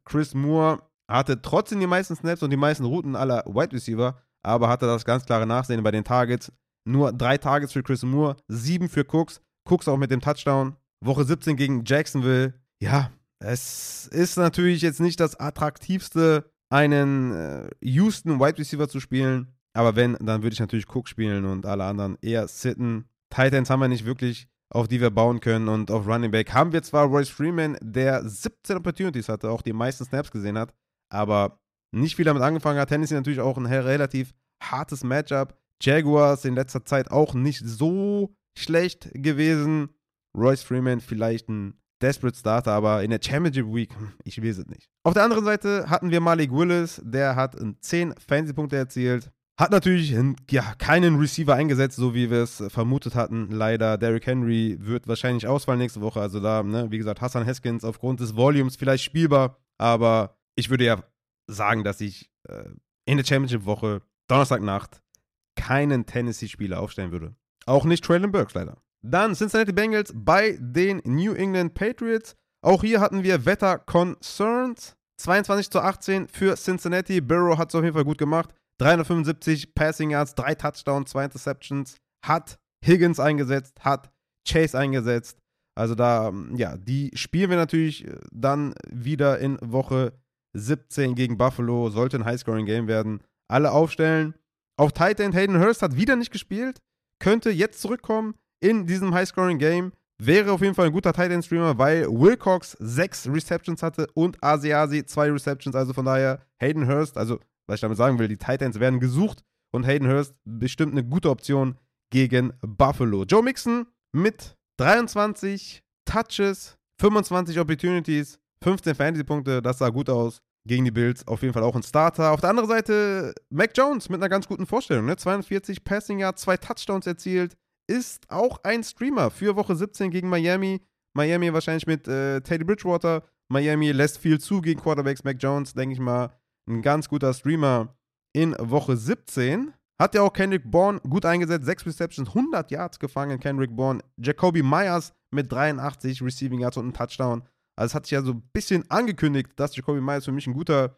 Chris Moore hatte trotzdem die meisten Snaps und die meisten Routen aller Wide Receiver, aber hatte das ganz klare Nachsehen bei den Targets. Nur drei Targets für Chris Moore, sieben für Cooks. Cooks auch mit dem Touchdown. Woche 17 gegen Jacksonville. Ja, es ist natürlich jetzt nicht das attraktivste, einen äh, Houston Wide Receiver zu spielen. Aber wenn, dann würde ich natürlich Cook spielen und alle anderen eher sitten. Titans haben wir nicht wirklich, auf die wir bauen können. Und auf Running Back haben wir zwar Royce Freeman, der 17 Opportunities hatte, auch die meisten Snaps gesehen hat, aber nicht viel damit angefangen hat. Tennessee natürlich auch ein relativ hartes Matchup. Jaguars in letzter Zeit auch nicht so schlecht gewesen. Royce Freeman vielleicht ein Desperate Starter, aber in der Championship Week, hm, ich weiß es nicht. Auf der anderen Seite hatten wir Malik Willis, der hat 10 Fantasy-Punkte erzielt. Hat natürlich ja, keinen Receiver eingesetzt, so wie wir es vermutet hatten. Leider, Derrick Henry wird wahrscheinlich ausfallen nächste Woche. Also da, ne, wie gesagt, Hassan Haskins aufgrund des Volumes vielleicht spielbar. Aber ich würde ja sagen, dass ich äh, in der Championship-Woche, Donnerstagnacht, keinen Tennessee-Spieler aufstellen würde. Auch nicht Traylon Burks leider. Dann Cincinnati Bengals bei den New England Patriots. Auch hier hatten wir Wetter Concerns. 22 zu 18 für Cincinnati. Burrow hat es auf jeden Fall gut gemacht. 375 Passing Yards, 3 Touchdowns, 2 Interceptions. Hat Higgins eingesetzt, hat Chase eingesetzt. Also da, ja, die spielen wir natürlich äh, dann wieder in Woche 17 gegen Buffalo. Sollte ein Highscoring-Game werden. Alle aufstellen. Auf Titan Hayden Hurst hat wieder nicht gespielt. Könnte jetzt zurückkommen in diesem Highscoring-Game. Wäre auf jeden Fall ein guter Titan-Streamer, weil Wilcox sechs Receptions hatte und Asiasi zwei Receptions. Also von daher Hayden Hurst, also was ich damit sagen will, die Titans werden gesucht und Hayden Hurst bestimmt eine gute Option gegen Buffalo. Joe Mixon mit 23 Touches, 25 Opportunities, 15 Fantasy-Punkte, das sah gut aus. gegen die Bills auf jeden Fall auch ein Starter. Auf der anderen Seite Mac Jones mit einer ganz guten Vorstellung. Ne? 42 Passing Yards, zwei Touchdowns erzielt. Ist auch ein Streamer für Woche 17 gegen Miami. Miami wahrscheinlich mit äh, Teddy Bridgewater. Miami lässt viel zu gegen Quarterbacks. Mac Jones, denke ich mal, ein ganz guter Streamer in Woche 17. Hat ja auch Kendrick Bourne gut eingesetzt. 6 Receptions, 100 Yards gefangen. Kendrick Bourne. Jacoby Myers mit 83 Receiving Yards und einem Touchdown. Also es hat sich ja so ein bisschen angekündigt, dass Jacoby Myers für mich ein guter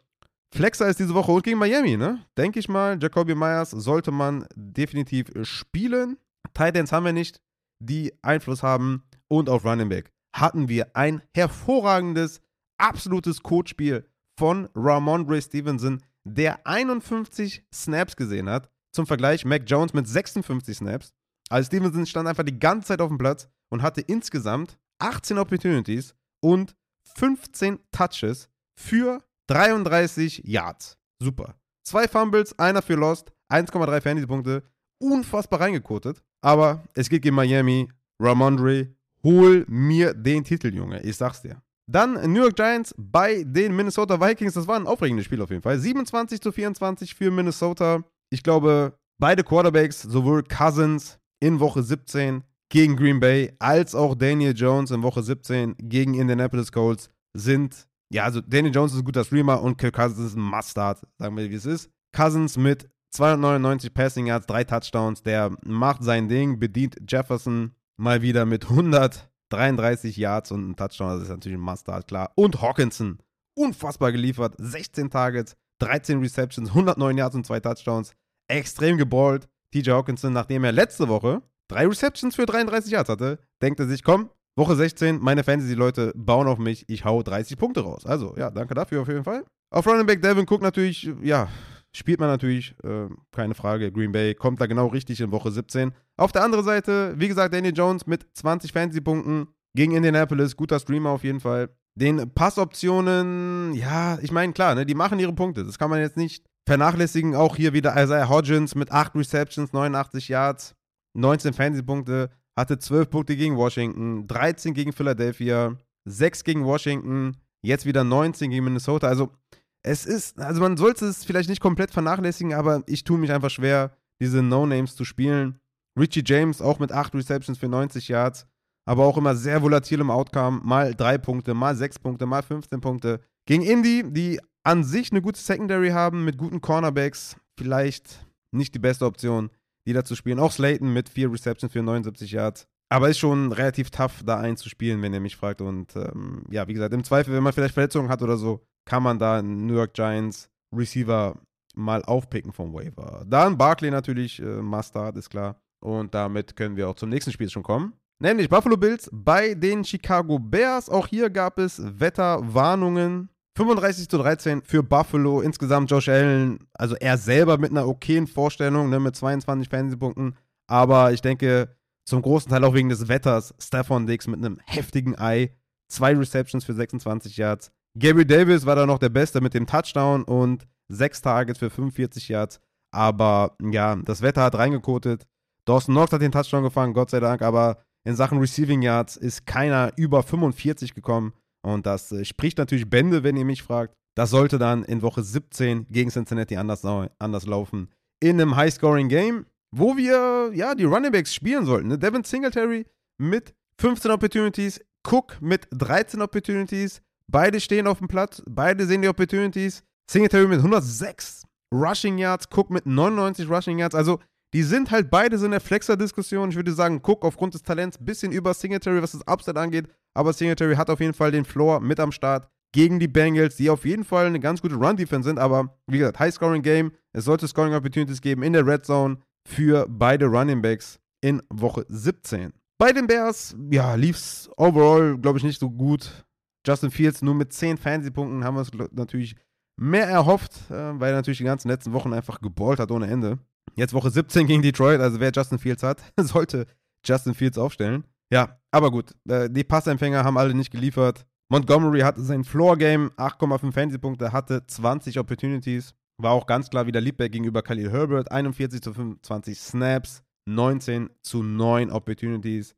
Flexer ist diese Woche und gegen Miami, ne? Denke ich mal, Jacoby Myers sollte man definitiv spielen. Titans haben wir nicht, die Einfluss haben. Und auf Running Back hatten wir ein hervorragendes, absolutes Codespiel von Ramondre Stevenson, der 51 Snaps gesehen hat. Zum Vergleich, Mac Jones mit 56 Snaps. Also Stevenson stand einfach die ganze Zeit auf dem Platz und hatte insgesamt 18 Opportunities und 15 Touches für 33 Yards. Super. Zwei Fumbles, einer für Lost, 1,3 Fantasy-Punkte. Unfassbar reingekotet. Aber es geht gegen Miami. Ramondre, hol mir den Titel, Junge. Ich sag's dir. Dann New York Giants bei den Minnesota Vikings. Das war ein aufregendes Spiel auf jeden Fall. 27 zu 24 für Minnesota. Ich glaube, beide Quarterbacks, sowohl Cousins in Woche 17 gegen Green Bay, als auch Daniel Jones in Woche 17 gegen Indianapolis Colts sind, ja, also Daniel Jones ist ein guter Streamer und Kirk Cousins ist ein Must-Start, sagen wir, wie es ist. Cousins mit 299 Passing Yards, drei Touchdowns, der macht sein Ding, bedient Jefferson mal wieder mit 133 Yards und einem Touchdown, das ist natürlich ein Must-Start, klar. Und Hawkinson, unfassbar geliefert, 16 Targets, 13 Receptions, 109 Yards und zwei Touchdowns, extrem geballt. TJ Hawkinson, nachdem er letzte Woche drei Receptions für 33 Yards hatte, denkt er sich, komm, Woche 16, meine Fantasy-Leute bauen auf mich, ich hau 30 Punkte raus. Also, ja, danke dafür auf jeden Fall. Auf Running Back Devin Cook natürlich, ja, spielt man natürlich, äh, keine Frage. Green Bay kommt da genau richtig in Woche 17. Auf der anderen Seite, wie gesagt, Daniel Jones mit 20 Fantasy-Punkten gegen Indianapolis, guter Streamer auf jeden Fall. Den Passoptionen, ja, ich meine, klar, ne, die machen ihre Punkte. Das kann man jetzt nicht vernachlässigen. Auch hier wieder Isaiah Hodgins mit 8 Receptions, 89 Yards. 19 Fantasy-Punkte, hatte 12 Punkte gegen Washington, 13 gegen Philadelphia, 6 gegen Washington, jetzt wieder 19 gegen Minnesota. Also es ist, also man sollte es vielleicht nicht komplett vernachlässigen, aber ich tue mich einfach schwer, diese No-Names zu spielen. Richie James auch mit 8 Receptions für 90 Yards, aber auch immer sehr volatil im Outcome. Mal 3 Punkte, mal 6 Punkte, mal 15 Punkte. Gegen Indy, die an sich eine gute Secondary haben mit guten Cornerbacks, vielleicht nicht die beste Option die da zu spielen. Auch Slayton mit vier Receptions für 79 Yards. Aber ist schon relativ tough, da einzuspielen, wenn ihr mich fragt. Und ähm, ja, wie gesagt, im Zweifel, wenn man vielleicht Verletzungen hat oder so, kann man da einen New York Giants Receiver mal aufpicken vom Waiver. Dann Barkley natürlich, äh, Mustard, ist klar. Und damit können wir auch zum nächsten Spiel schon kommen. Nämlich Buffalo Bills bei den Chicago Bears. Auch hier gab es Wetterwarnungen. 35 zu 13 für Buffalo. Insgesamt Josh Allen, also er selber mit einer okayen Vorstellung, ne, mit 22 Fantasy-Punkten. Aber ich denke, zum großen Teil auch wegen des Wetters. Stefan Dix mit einem heftigen Ei. Zwei Receptions für 26 Yards. Gary Davis war da noch der Beste mit dem Touchdown und sechs Targets für 45 Yards. Aber ja, das Wetter hat reingekotet. Dawson Knox hat den Touchdown gefangen, Gott sei Dank. Aber in Sachen Receiving Yards ist keiner über 45 gekommen. Und das äh, spricht natürlich Bände, wenn ihr mich fragt. Das sollte dann in Woche 17 gegen Cincinnati anders, anders laufen. In einem High-Scoring-Game, wo wir ja die Running Backs spielen sollten. Ne? Devin Singletary mit 15 Opportunities, Cook mit 13 Opportunities. Beide stehen auf dem Platz, beide sehen die Opportunities. Singletary mit 106 Rushing Yards, Cook mit 99 Rushing Yards. Also die sind halt beide so in der Flexer-Diskussion. Ich würde sagen, Cook aufgrund des Talents ein bisschen über Singletary, was das Upside angeht. Aber Singletary hat auf jeden Fall den Floor mit am Start gegen die Bengals, die auf jeden Fall eine ganz gute Run-Defense sind. Aber wie gesagt, High-Scoring-Game. Es sollte Scoring-Opportunities geben in der Red Zone für beide Running Backs in Woche 17. Bei den Bears, ja, lief es overall, glaube ich, nicht so gut. Justin Fields nur mit 10 Fantasy-Punkten haben wir es natürlich mehr erhofft, äh, weil er natürlich die ganzen letzten Wochen einfach geballt hat ohne Ende. Jetzt Woche 17 gegen Detroit, also wer Justin Fields hat, sollte Justin Fields aufstellen. Ja, aber gut, äh, die Passempfänger haben alle nicht geliefert. Montgomery hatte sein Floor-Game, 8,5 Fantasy-Punkte, hatte 20 Opportunities. War auch ganz klar wieder Leadback gegenüber Khalil Herbert. 41 zu 25 Snaps, 19 zu 9 Opportunities.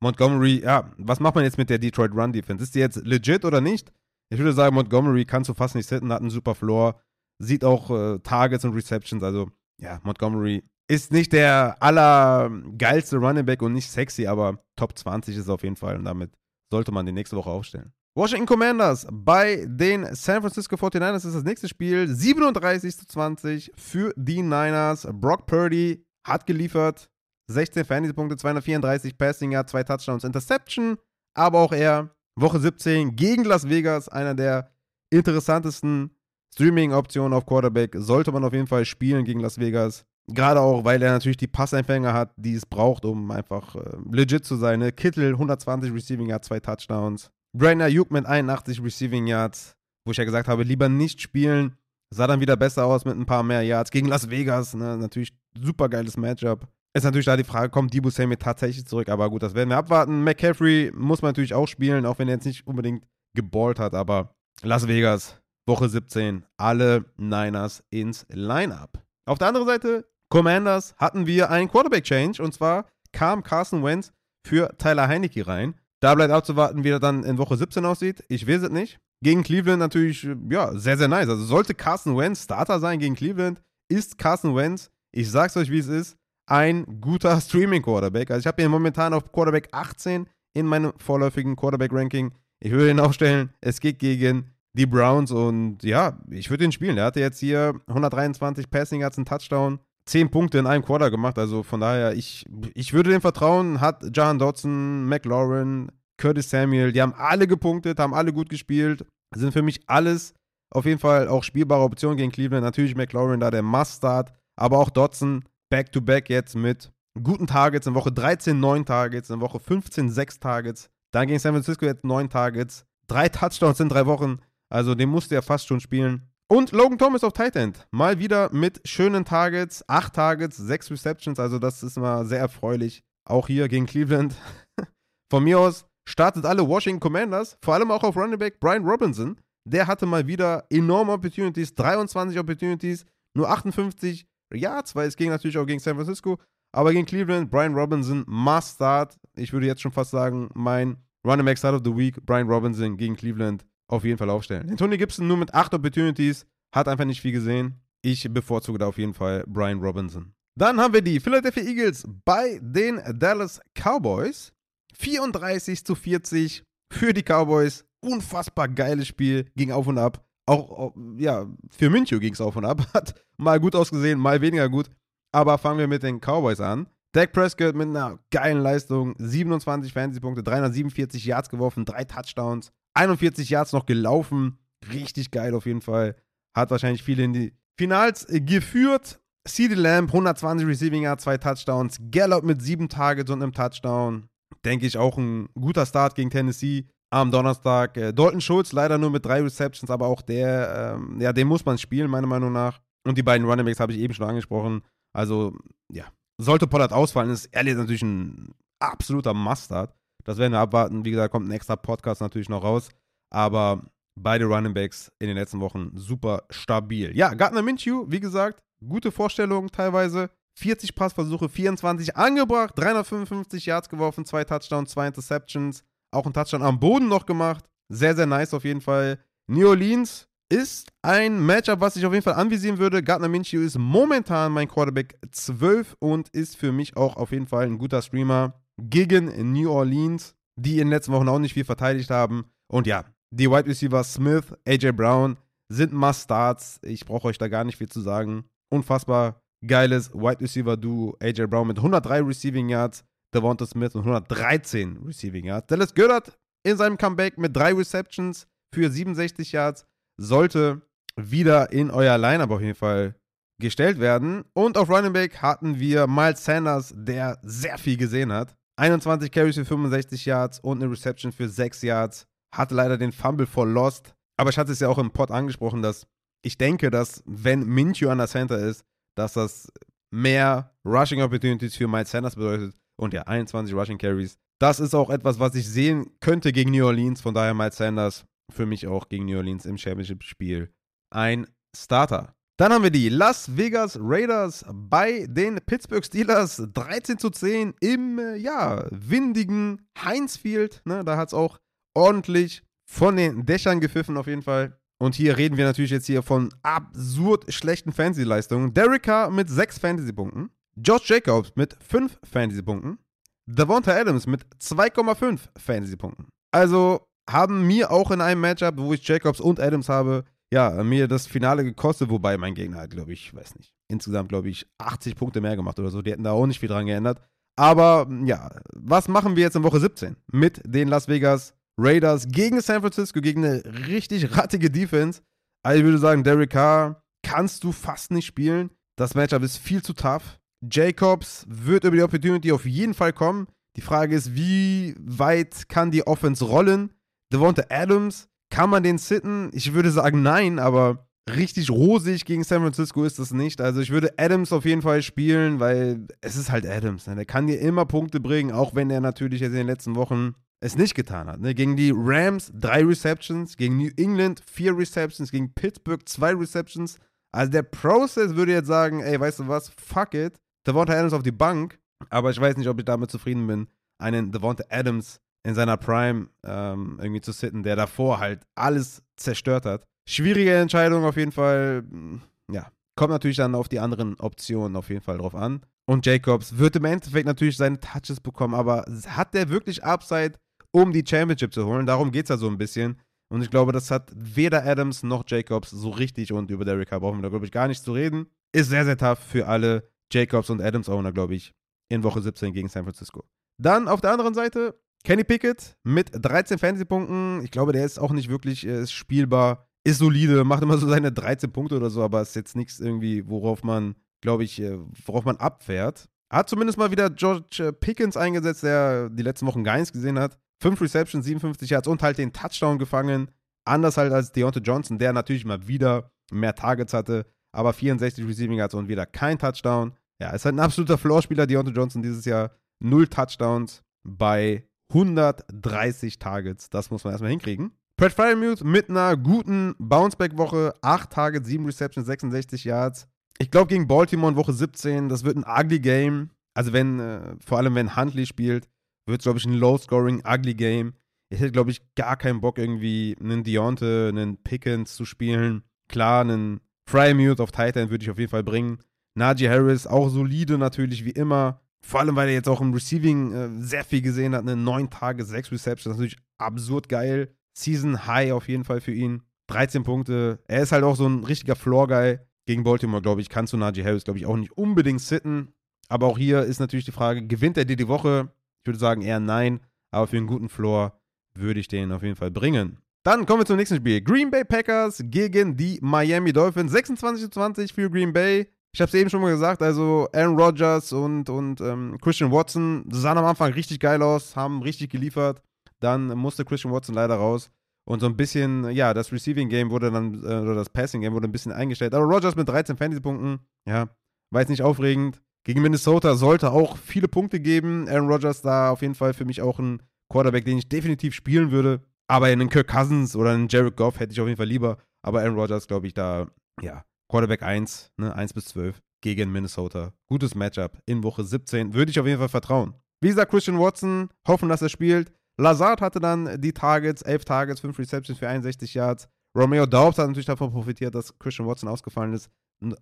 Montgomery, ja, was macht man jetzt mit der Detroit Run Defense? Ist die jetzt legit oder nicht? Ich würde sagen, Montgomery kannst du fast nicht sitten, hat einen super Floor, sieht auch äh, Targets und Receptions. Also, ja, Montgomery ist nicht der allergeilste Running Back und nicht sexy, aber Top 20 ist auf jeden Fall und damit sollte man die nächste Woche aufstellen. Washington Commanders bei den San Francisco 49ers ist das nächste Spiel. 37 zu 20 für die Niners. Brock Purdy hat geliefert. 16 Fantasy-Punkte, 234 Passing Yard, 2 Touchdowns, Interception. Aber auch er, Woche 17 gegen Las Vegas, einer der interessantesten Streaming-Optionen auf Quarterback. Sollte man auf jeden Fall spielen gegen Las Vegas. Gerade auch, weil er natürlich die Passempfänger hat, die es braucht, um einfach äh, legit zu sein. Ne? Kittel 120 Receiving Yards, zwei Touchdowns. Brainer Ayuk mit 81 Receiving Yards, wo ich ja gesagt habe, lieber nicht spielen. Sah dann wieder besser aus mit ein paar mehr Yards gegen Las Vegas. Ne? Natürlich super geiles Matchup. Ist natürlich da die Frage, kommt Debo Samuel tatsächlich zurück? Aber gut, das werden wir abwarten. McCaffrey muss man natürlich auch spielen, auch wenn er jetzt nicht unbedingt geballt hat. Aber Las Vegas, Woche 17, alle Niners ins Lineup. Auf der anderen Seite Commanders hatten wir einen Quarterback-Change und zwar kam Carson Wentz für Tyler Heinecke rein. Da bleibt abzuwarten, wie er dann in Woche 17 aussieht. Ich weiß es nicht. Gegen Cleveland natürlich, ja, sehr, sehr nice. Also sollte Carson Wentz Starter sein gegen Cleveland, ist Carson Wentz, ich sag's euch, wie es ist, ein guter Streaming-Quarterback. Also ich habe ihn momentan auf Quarterback 18 in meinem vorläufigen Quarterback-Ranking. Ich würde ihn aufstellen, es geht gegen die Browns und ja, ich würde ihn spielen. Er hatte jetzt hier 123 Passing Yards, einen Touchdown, zehn Punkte in einem Quarter gemacht. Also von daher, ich, ich würde dem vertrauen. Hat John Dodson, McLaurin, Curtis Samuel, die haben alle gepunktet, haben alle gut gespielt. Sind für mich alles auf jeden Fall auch spielbare Optionen gegen Cleveland. Natürlich McLaurin da der Must-Start, aber auch Dodson back-to-back -back jetzt mit guten Targets. In Woche 13 9 Targets, in Woche 15 6 Targets. Dann gegen San Francisco jetzt 9 Targets. Drei Touchdowns in drei Wochen. Also den musste er fast schon spielen. Und Logan Thomas auf Tight End. Mal wieder mit schönen Targets. Acht Targets, sechs Receptions. Also, das ist immer sehr erfreulich. Auch hier gegen Cleveland. Von mir aus startet alle Washington Commanders. Vor allem auch auf Running Back Brian Robinson. Der hatte mal wieder enorme Opportunities. 23 Opportunities. Nur 58 Yards, weil es ging natürlich auch gegen San Francisco. Aber gegen Cleveland, Brian Robinson, must start. Ich würde jetzt schon fast sagen, mein Running Back Start of the Week, Brian Robinson gegen Cleveland auf jeden Fall aufstellen. Den Tony Gibson nur mit acht Opportunities, hat einfach nicht viel gesehen. Ich bevorzuge da auf jeden Fall Brian Robinson. Dann haben wir die Philadelphia Eagles bei den Dallas Cowboys. 34 zu 40 für die Cowboys. Unfassbar geiles Spiel, ging auf und ab. Auch, ja, für München ging es auf und ab. Hat mal gut ausgesehen, mal weniger gut. Aber fangen wir mit den Cowboys an. Dak Prescott mit einer geilen Leistung. 27 Fantasy-Punkte, 347 Yards geworfen, drei Touchdowns. 41 Yards noch gelaufen. Richtig geil auf jeden Fall. Hat wahrscheinlich viele in die Finals geführt. CD Lamb, 120 Receiving Yards, zwei Touchdowns. Gallup mit sieben Targets und einem Touchdown. Denke ich auch ein guter Start gegen Tennessee am Donnerstag. Äh, Dalton Schultz leider nur mit drei Receptions, aber auch der, ähm, ja, den muss man spielen, meiner Meinung nach. Und die beiden Running Backs habe ich eben schon angesprochen. Also, ja, sollte Pollard ausfallen, ist ehrlich natürlich ein absoluter Mustard. Das werden wir abwarten. Wie gesagt, kommt ein extra Podcast natürlich noch raus. Aber beide Running Backs in den letzten Wochen super stabil. Ja, Gardner Minshew, wie gesagt, gute Vorstellung teilweise. 40 Passversuche, 24 angebracht, 355 Yards geworfen, zwei Touchdowns, zwei Interceptions, auch ein Touchdown am Boden noch gemacht. Sehr, sehr nice auf jeden Fall. New Orleans ist ein Matchup, was ich auf jeden Fall anvisieren würde. Gardner Minshew ist momentan mein Quarterback 12 und ist für mich auch auf jeden Fall ein guter Streamer gegen New Orleans, die in den letzten Wochen auch nicht viel verteidigt haben. Und ja, die Wide Receiver Smith, AJ Brown sind Must-Starts. Ich brauche euch da gar nicht viel zu sagen. Unfassbar geiles Wide Receiver Duo. AJ Brown mit 103 Receiving Yards, Devonta Smith mit 113 Receiving Yards. Dallas Goddard in seinem Comeback mit drei Receptions für 67 Yards sollte wieder in euer Lineup auf jeden Fall gestellt werden. Und auf Running Back hatten wir Miles Sanders, der sehr viel gesehen hat. 21 Carries für 65 Yards und eine Reception für 6 Yards. Hatte leider den Fumble for Lost. Aber ich hatte es ja auch im Pod angesprochen, dass ich denke, dass wenn Minshew an der Center ist, dass das mehr Rushing Opportunities für Miles Sanders bedeutet. Und ja, 21 Rushing Carries. Das ist auch etwas, was ich sehen könnte gegen New Orleans. Von daher Miles Sanders für mich auch gegen New Orleans im Championship-Spiel ein Starter. Dann haben wir die Las Vegas Raiders bei den Pittsburgh Steelers 13 zu 10 im ja, windigen Heinz Field. Ne, da hat es auch ordentlich von den Dächern gepfiffen auf jeden Fall. Und hier reden wir natürlich jetzt hier von absurd schlechten Fantasy-Leistungen. Derek Carr mit 6 Fantasy-Punkten. Josh Jacobs mit 5 Fantasy-Punkten. Devonta Adams mit 2,5 Fantasy-Punkten. Also haben mir auch in einem Matchup, wo ich Jacobs und Adams habe, ja, mir das Finale gekostet, wobei mein Gegner hat, glaube ich, weiß nicht, insgesamt, glaube ich, 80 Punkte mehr gemacht oder so. Die hätten da auch nicht viel dran geändert. Aber ja, was machen wir jetzt in Woche 17 mit den Las Vegas Raiders gegen San Francisco, gegen eine richtig rattige Defense? Also ich würde sagen, Derek Carr kannst du fast nicht spielen. Das Matchup ist viel zu tough. Jacobs wird über die Opportunity auf jeden Fall kommen. Die Frage ist, wie weit kann die Offense rollen? Devonta Adams, kann man den sitten? Ich würde sagen nein, aber richtig rosig gegen San Francisco ist das nicht. Also ich würde Adams auf jeden Fall spielen, weil es ist halt Adams. Ne? Der kann dir immer Punkte bringen, auch wenn er natürlich jetzt in den letzten Wochen es nicht getan hat. Ne? Gegen die Rams drei Receptions, gegen New England vier Receptions, gegen Pittsburgh zwei Receptions. Also der Prozess würde jetzt sagen, ey, weißt du was, fuck it. Devonta Adams auf die Bank, aber ich weiß nicht, ob ich damit zufrieden bin, einen Devonta Adams in seiner Prime ähm, irgendwie zu sitten, der davor halt alles zerstört hat. Schwierige Entscheidung auf jeden Fall. Hm, ja, kommt natürlich dann auf die anderen Optionen auf jeden Fall drauf an. Und Jacobs wird im Endeffekt natürlich seine Touches bekommen, aber hat der wirklich Upside, um die Championship zu holen? Darum geht es ja so ein bisschen. Und ich glaube, das hat weder Adams noch Jacobs so richtig und über Derek Carr brauchen wir da, glaube ich, gar nicht zu reden. Ist sehr, sehr tough für alle Jacobs und Adams Owner, glaube ich, in Woche 17 gegen San Francisco. Dann auf der anderen Seite Kenny Pickett mit 13 Fantasy-Punkten. Ich glaube, der ist auch nicht wirklich äh, spielbar. Ist solide, macht immer so seine 13 Punkte oder so, aber ist jetzt nichts irgendwie, worauf man, glaube ich, äh, worauf man abfährt. Hat zumindest mal wieder George äh, Pickens eingesetzt, der die letzten Wochen gar nichts gesehen hat. 5 Receptions, 57 Yards und halt den Touchdown gefangen. Anders halt als Deontay Johnson, der natürlich mal wieder mehr Targets hatte, aber 64 Receiving Yards und wieder kein Touchdown. Ja, ist halt ein absoluter Floorspieler, Deontay Johnson dieses Jahr. Null Touchdowns bei 130 Targets. Das muss man erstmal hinkriegen. Brad Fryermuth mit einer guten Bounceback-Woche. 8 Targets, 7 Receptions, 66 Yards. Ich glaube, gegen Baltimore in Woche 17, das wird ein ugly Game. Also, wenn, äh, vor allem wenn Huntley spielt, wird es, glaube ich, ein Low-Scoring, ugly Game. Ich hätte, glaube ich, gar keinen Bock, irgendwie einen Deonte, einen Pickens zu spielen. Klar, einen Fryermuth auf Titan würde ich auf jeden Fall bringen. Najee Harris, auch solide natürlich, wie immer. Vor allem, weil er jetzt auch im Receiving äh, sehr viel gesehen hat. Eine 9 Tage, 6 Receptions. Natürlich absurd geil. Season High auf jeden Fall für ihn. 13 Punkte. Er ist halt auch so ein richtiger Floor-Guy. Gegen Baltimore, glaube ich, kannst du Najee Harris, glaube ich, auch nicht unbedingt sitten. Aber auch hier ist natürlich die Frage, gewinnt er dir die Woche? Ich würde sagen eher nein. Aber für einen guten Floor würde ich den auf jeden Fall bringen. Dann kommen wir zum nächsten Spiel. Green Bay Packers gegen die Miami Dolphins. 26 zu 20 für Green Bay. Ich habe es eben schon mal gesagt, also Aaron Rodgers und, und ähm, Christian Watson sahen am Anfang richtig geil aus, haben richtig geliefert. Dann musste Christian Watson leider raus. Und so ein bisschen, ja, das Receiving Game wurde dann, äh, oder das Passing Game wurde ein bisschen eingestellt. Aber Rodgers mit 13 Fantasy-Punkten, ja, war jetzt nicht aufregend. Gegen Minnesota sollte auch viele Punkte geben. Aaron Rodgers da auf jeden Fall für mich auch ein Quarterback, den ich definitiv spielen würde. Aber einen Kirk Cousins oder einen Jared Goff hätte ich auf jeden Fall lieber. Aber Aaron Rodgers, glaube ich, da, ja, Quarterback 1, ne, 1 bis 12 gegen Minnesota. Gutes Matchup in Woche 17. Würde ich auf jeden Fall vertrauen. Wie gesagt, Christian Watson, hoffen, dass er spielt. Lazard hatte dann die Targets, 11 Targets, 5 Receptions für 61 Yards. Romeo Daubs hat natürlich davon profitiert, dass Christian Watson ausgefallen ist.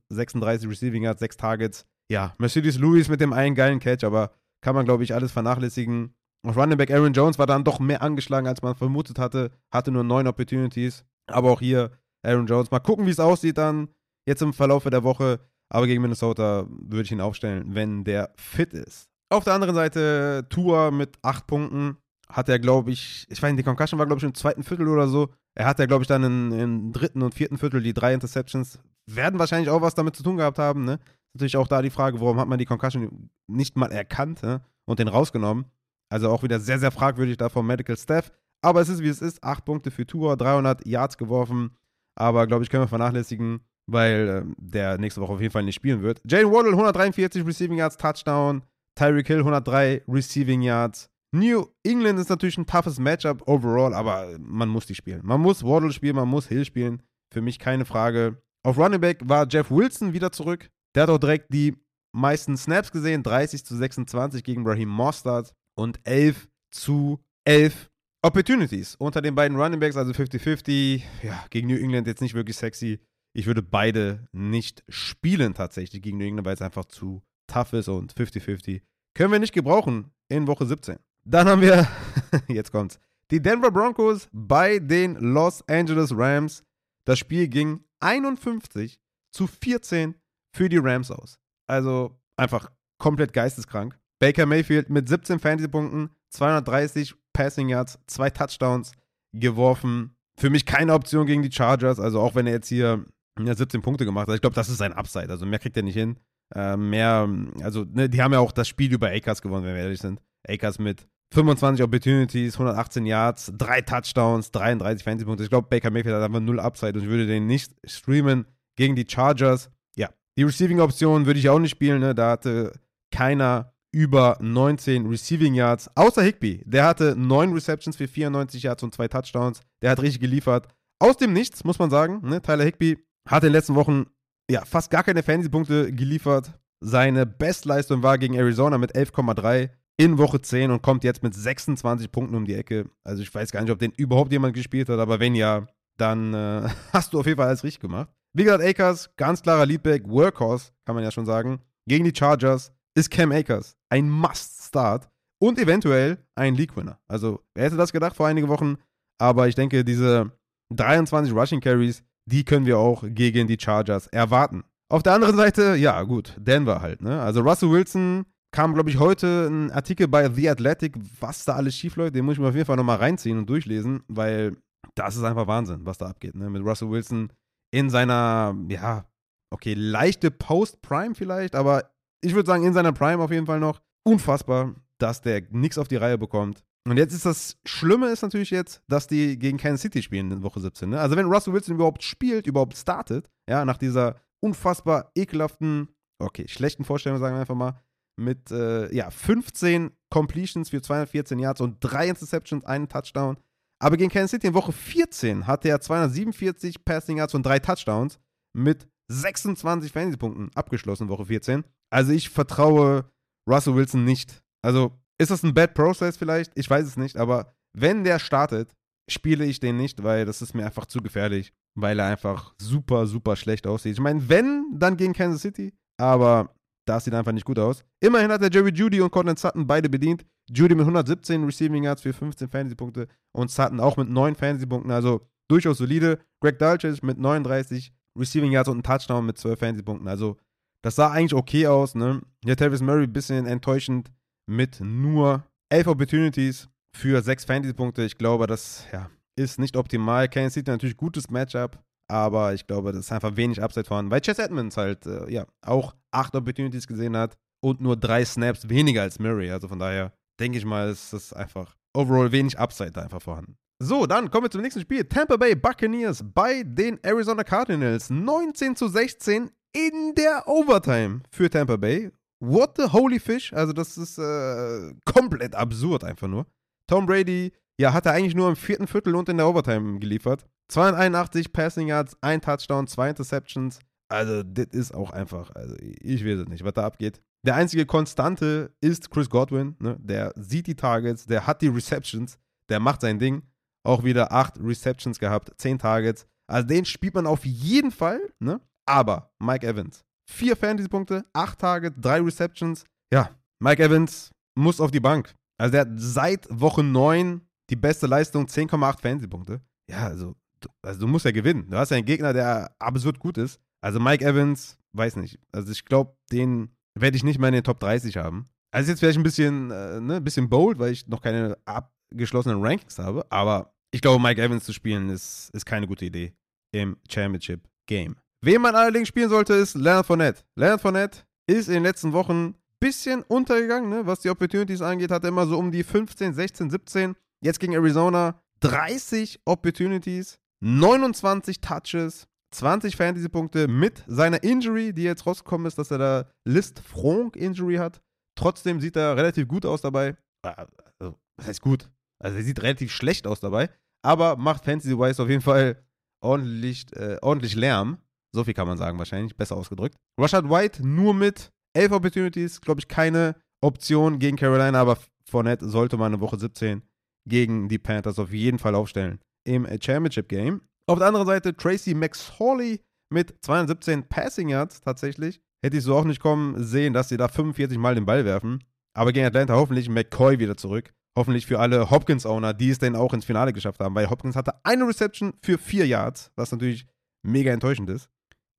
36 Receiving Yards, 6 Targets. Ja, Mercedes Lewis mit dem einen geilen Catch, aber kann man, glaube ich, alles vernachlässigen. Auf Running Back Aaron Jones war dann doch mehr angeschlagen, als man vermutet hatte. Hatte nur 9 Opportunities. Aber auch hier Aaron Jones. Mal gucken, wie es aussieht dann jetzt im Verlauf der Woche. Aber gegen Minnesota würde ich ihn aufstellen, wenn der fit ist. Auf der anderen Seite Tour mit acht Punkten. Hat er, glaube ich, ich weiß nicht, die Concussion war, glaube ich, im zweiten Viertel oder so. Er hat ja, glaube ich, dann im, im, dritten und vierten Viertel die drei Interceptions. Werden wahrscheinlich auch was damit zu tun gehabt haben. Ne? Natürlich auch da die Frage, warum hat man die Concussion nicht mal erkannt ne? und den rausgenommen. Also auch wieder sehr, sehr fragwürdig da vom Medical Staff. Aber es ist, wie es ist. Acht Punkte für Tour, 300 Yards geworfen. Aber, glaube ich, können wir vernachlässigen weil äh, der nächste Woche auf jeden Fall nicht spielen wird. Jalen Waddle 143 Receiving Yards, Touchdown. Tyreek Hill 103 Receiving Yards. New England ist natürlich ein toughes Matchup overall, aber man muss die spielen. Man muss Waddle spielen, man muss Hill spielen. Für mich keine Frage. Auf Running Back war Jeff Wilson wieder zurück. Der hat auch direkt die meisten Snaps gesehen. 30 zu 26 gegen Raheem Mostert und 11 zu 11 Opportunities unter den beiden Running Backs, also 50-50, ja, gegen New England jetzt nicht wirklich sexy. Ich würde beide nicht spielen tatsächlich gegen New England, weil es einfach zu tough ist und 50-50 können wir nicht gebrauchen in Woche 17. Dann haben wir, jetzt kommt's, die Denver Broncos bei den Los Angeles Rams. Das Spiel ging 51 zu 14 für die Rams aus. Also einfach komplett geisteskrank. Baker Mayfield mit 17 Fantasy-Punkten, 230 Passing Yards, zwei Touchdowns geworfen. Für mich keine Option gegen die Chargers. Also auch wenn er jetzt hier ja, 17 Punkte gemacht hat. Ich glaube, das ist sein Upside. Also mehr kriegt er nicht hin. Äh, mehr, also ne, die haben ja auch das Spiel über Akers gewonnen, wenn wir ehrlich sind. Akers mit 25 Opportunities, 118 Yards, drei Touchdowns, 33 Fantasy-Punkte. Ich glaube, Baker Mayfield hat einfach null Upside und ich würde den nicht streamen gegen die Chargers. Ja, die Receiving-Option würde ich auch nicht spielen. Ne? Da hatte keiner über 19 Receiving Yards, außer Higby. Der hatte 9 Receptions für 94 Yards und zwei Touchdowns. Der hat richtig geliefert. Aus dem Nichts, muss man sagen. Ne? Tyler Higby hat in den letzten Wochen ja, fast gar keine Fantasy-Punkte geliefert. Seine Bestleistung war gegen Arizona mit 11,3 in Woche 10 und kommt jetzt mit 26 Punkten um die Ecke. Also ich weiß gar nicht, ob den überhaupt jemand gespielt hat, aber wenn ja, dann äh, hast du auf jeden Fall alles richtig gemacht. Wie gesagt, Akers, ganz klarer Leadback, Workhorse, kann man ja schon sagen. Gegen die Chargers ist Cam Akers ein Must-Start und eventuell ein League-Winner. Also, wer hätte das gedacht vor einigen Wochen? Aber ich denke, diese 23 Rushing Carries, die können wir auch gegen die Chargers erwarten. Auf der anderen Seite, ja, gut, Denver halt, ne? Also Russell Wilson kam, glaube ich, heute ein Artikel bei The Athletic, was da alles schief läuft. Den muss ich mir auf jeden Fall nochmal reinziehen und durchlesen, weil das ist einfach Wahnsinn, was da abgeht, ne? Mit Russell Wilson in seiner, ja, okay, leichte Post-Prime vielleicht, aber ich würde sagen, in seiner Prime auf jeden Fall noch. Unfassbar, dass der nichts auf die Reihe bekommt. Und jetzt ist das Schlimme ist natürlich jetzt, dass die gegen Kansas City spielen in Woche 17. Ne? Also wenn Russell Wilson überhaupt spielt, überhaupt startet, ja, nach dieser unfassbar ekelhaften, okay, schlechten Vorstellung, sagen wir einfach mal, mit äh, ja, 15 Completions für 214 Yards und drei Interceptions, einen Touchdown. Aber gegen Kansas City in Woche 14 hatte er 247 Passing Yards und drei Touchdowns mit 26 Fantasy-Punkten abgeschlossen, Woche 14. Also ich vertraue Russell Wilson nicht. Also ist das ein Bad Process vielleicht? Ich weiß es nicht, aber wenn der startet, spiele ich den nicht, weil das ist mir einfach zu gefährlich, weil er einfach super, super schlecht aussieht. Ich meine, wenn, dann gegen Kansas City, aber das sieht einfach nicht gut aus. Immerhin hat er Jerry Judy und Cortland Sutton beide bedient. Judy mit 117 Receiving Yards für 15 Fantasy-Punkte und Sutton auch mit 9 Fantasy-Punkten, also durchaus solide. Greg Dulcich mit 39 Receiving Yards und ein Touchdown mit 12 Fantasy-Punkten, also das sah eigentlich okay aus, ne? Ja, Travis Murray ein bisschen enttäuschend mit nur 11 Opportunities für 6 Fantasy-Punkte. Ich glaube, das ja, ist nicht optimal. Kansas City natürlich gutes Matchup, aber ich glaube, das ist einfach wenig Upside vorhanden, weil Chess Edmonds halt äh, ja auch 8 Opportunities gesehen hat und nur 3 Snaps weniger als Murray. Also von daher denke ich mal, ist das einfach overall wenig Upside da einfach vorhanden. So, dann kommen wir zum nächsten Spiel. Tampa Bay Buccaneers bei den Arizona Cardinals. 19 zu 16 in der Overtime für Tampa Bay. What the holy fish? Also, das ist äh, komplett absurd einfach nur. Tom Brady, ja, hat er eigentlich nur im vierten Viertel und in der Overtime geliefert. 281 Passing Yards, ein Touchdown, zwei Interceptions. Also, das ist auch einfach, also ich weiß es nicht, was da abgeht. Der einzige Konstante ist Chris Godwin. Ne? Der sieht die Targets, der hat die Receptions, der macht sein Ding. Auch wieder acht Receptions gehabt, zehn Targets. Also den spielt man auf jeden Fall. Ne? Aber Mike Evans, vier Fantasy-Punkte, acht Targets, drei Receptions. Ja, Mike Evans muss auf die Bank. Also der hat seit Woche 9 die beste Leistung, 10,8 Fantasy-Punkte. Ja, also, also du musst ja gewinnen. Du hast ja einen Gegner, der absurd gut ist. Also Mike Evans, weiß nicht. Also ich glaube, den werde ich nicht mal in den Top 30 haben. Also jetzt vielleicht ein bisschen, äh, ne, ein bisschen bold, weil ich noch keine abgeschlossenen Rankings habe. Aber ich glaube, Mike Evans zu spielen ist, ist keine gute Idee im Championship Game. Wen man allerdings spielen sollte, ist Leonard Fournette. Leonard Fournette ist in den letzten Wochen ein bisschen untergegangen, ne? was die Opportunities angeht, hat er immer so um die 15, 16, 17. Jetzt gegen Arizona 30 Opportunities, 29 Touches, 20 Fantasy-Punkte mit seiner Injury, die jetzt rausgekommen ist, dass er da List Frank Injury hat. Trotzdem sieht er relativ gut aus dabei. Also, was heißt gut? Also, er sieht relativ schlecht aus dabei, aber macht Fantasy-wise auf jeden Fall ordentlich, äh, ordentlich Lärm. So viel kann man sagen, wahrscheinlich. Besser ausgedrückt. Rashad White nur mit 11 Opportunities. Glaube ich, keine Option gegen Carolina, aber Fournette sollte mal eine Woche 17 gegen die Panthers auf jeden Fall aufstellen im Championship Game. Auf der anderen Seite Tracy McSorley mit 217 Passing Yards tatsächlich. Hätte ich so auch nicht kommen sehen, dass sie da 45 Mal den Ball werfen. Aber gegen Atlanta hoffentlich McCoy wieder zurück. Hoffentlich für alle Hopkins-Owner, die es denn auch ins Finale geschafft haben, weil Hopkins hatte eine Reception für vier Yards, was natürlich mega enttäuschend ist.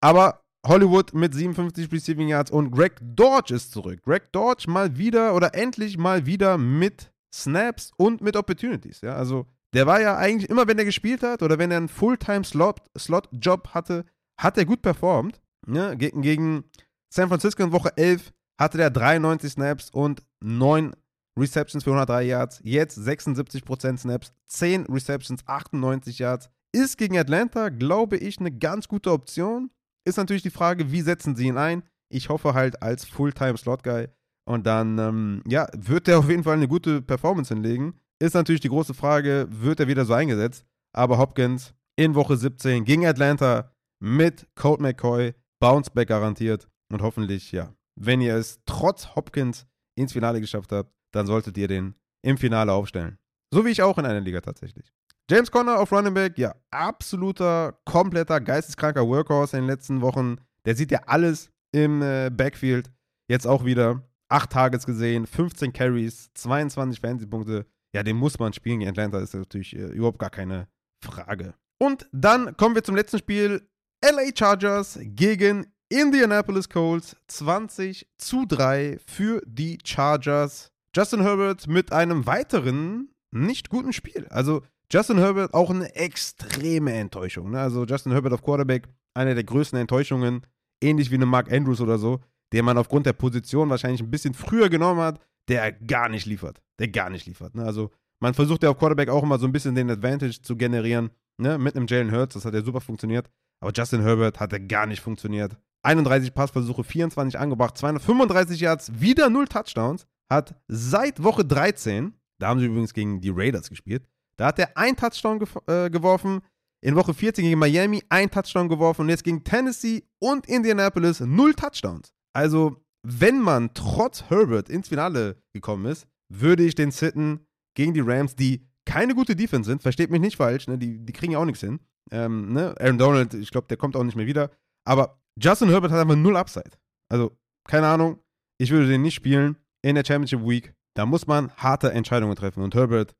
Aber Hollywood mit 57 Receiving Yards und Greg Dodge ist zurück. Greg Dodge mal wieder oder endlich mal wieder mit Snaps und mit Opportunities. Ja, also der war ja eigentlich immer, wenn er gespielt hat oder wenn er einen Fulltime-Slot-Job hatte, hat er gut performt. Ne? Gegen, gegen San Francisco in Woche 11 hatte der 93 Snaps und 9 Receptions für 103 Yards. Jetzt 76% Snaps, 10 Receptions, 98 Yards. Ist gegen Atlanta, glaube ich, eine ganz gute Option. Ist natürlich die Frage, wie setzen sie ihn ein? Ich hoffe halt als Fulltime-Slot-Guy. Und dann, ähm, ja, wird er auf jeden Fall eine gute Performance hinlegen. Ist natürlich die große Frage, wird er wieder so eingesetzt? Aber Hopkins in Woche 17 gegen Atlanta mit Colt McCoy, Bounceback garantiert. Und hoffentlich, ja, wenn ihr es trotz Hopkins ins Finale geschafft habt, dann solltet ihr den im Finale aufstellen. So wie ich auch in einer Liga tatsächlich. James Conner auf Running Back, ja, absoluter, kompletter, geisteskranker Workhorse in den letzten Wochen. Der sieht ja alles im äh, Backfield. Jetzt auch wieder 8 Targets gesehen, 15 Carries, 22 Fantasy-Punkte. Ja, den muss man spielen gegen Atlanta, ist natürlich äh, überhaupt gar keine Frage. Und dann kommen wir zum letzten Spiel. LA Chargers gegen Indianapolis Colts 20 zu 3 für die Chargers. Justin Herbert mit einem weiteren nicht guten Spiel. Also Justin Herbert auch eine extreme Enttäuschung. Ne? Also Justin Herbert auf Quarterback, eine der größten Enttäuschungen, ähnlich wie eine Mark Andrews oder so, den man aufgrund der Position wahrscheinlich ein bisschen früher genommen hat, der gar nicht liefert. Der gar nicht liefert. Ne? Also man versucht ja auf Quarterback auch immer so ein bisschen den Advantage zu generieren, ne? mit einem Jalen Hurts, das hat ja super funktioniert. Aber Justin Herbert hat ja gar nicht funktioniert. 31 Passversuche, 24 angebracht, 235 Yards, wieder 0 Touchdowns. Hat seit Woche 13, da haben sie übrigens gegen die Raiders gespielt, da hat er ein Touchdown ge äh, geworfen. In Woche 14 gegen Miami ein Touchdown geworfen und jetzt gegen Tennessee und Indianapolis null Touchdowns. Also, wenn man trotz Herbert ins Finale gekommen ist, würde ich den sitten gegen die Rams, die keine gute Defense sind, versteht mich nicht falsch, ne? die, die kriegen ja auch nichts hin. Ähm, ne? Aaron Donald, ich glaube, der kommt auch nicht mehr wieder. Aber Justin Herbert hat einfach null Upside. Also, keine Ahnung. Ich würde den nicht spielen in der Championship Week. Da muss man harte Entscheidungen treffen. Und Herbert,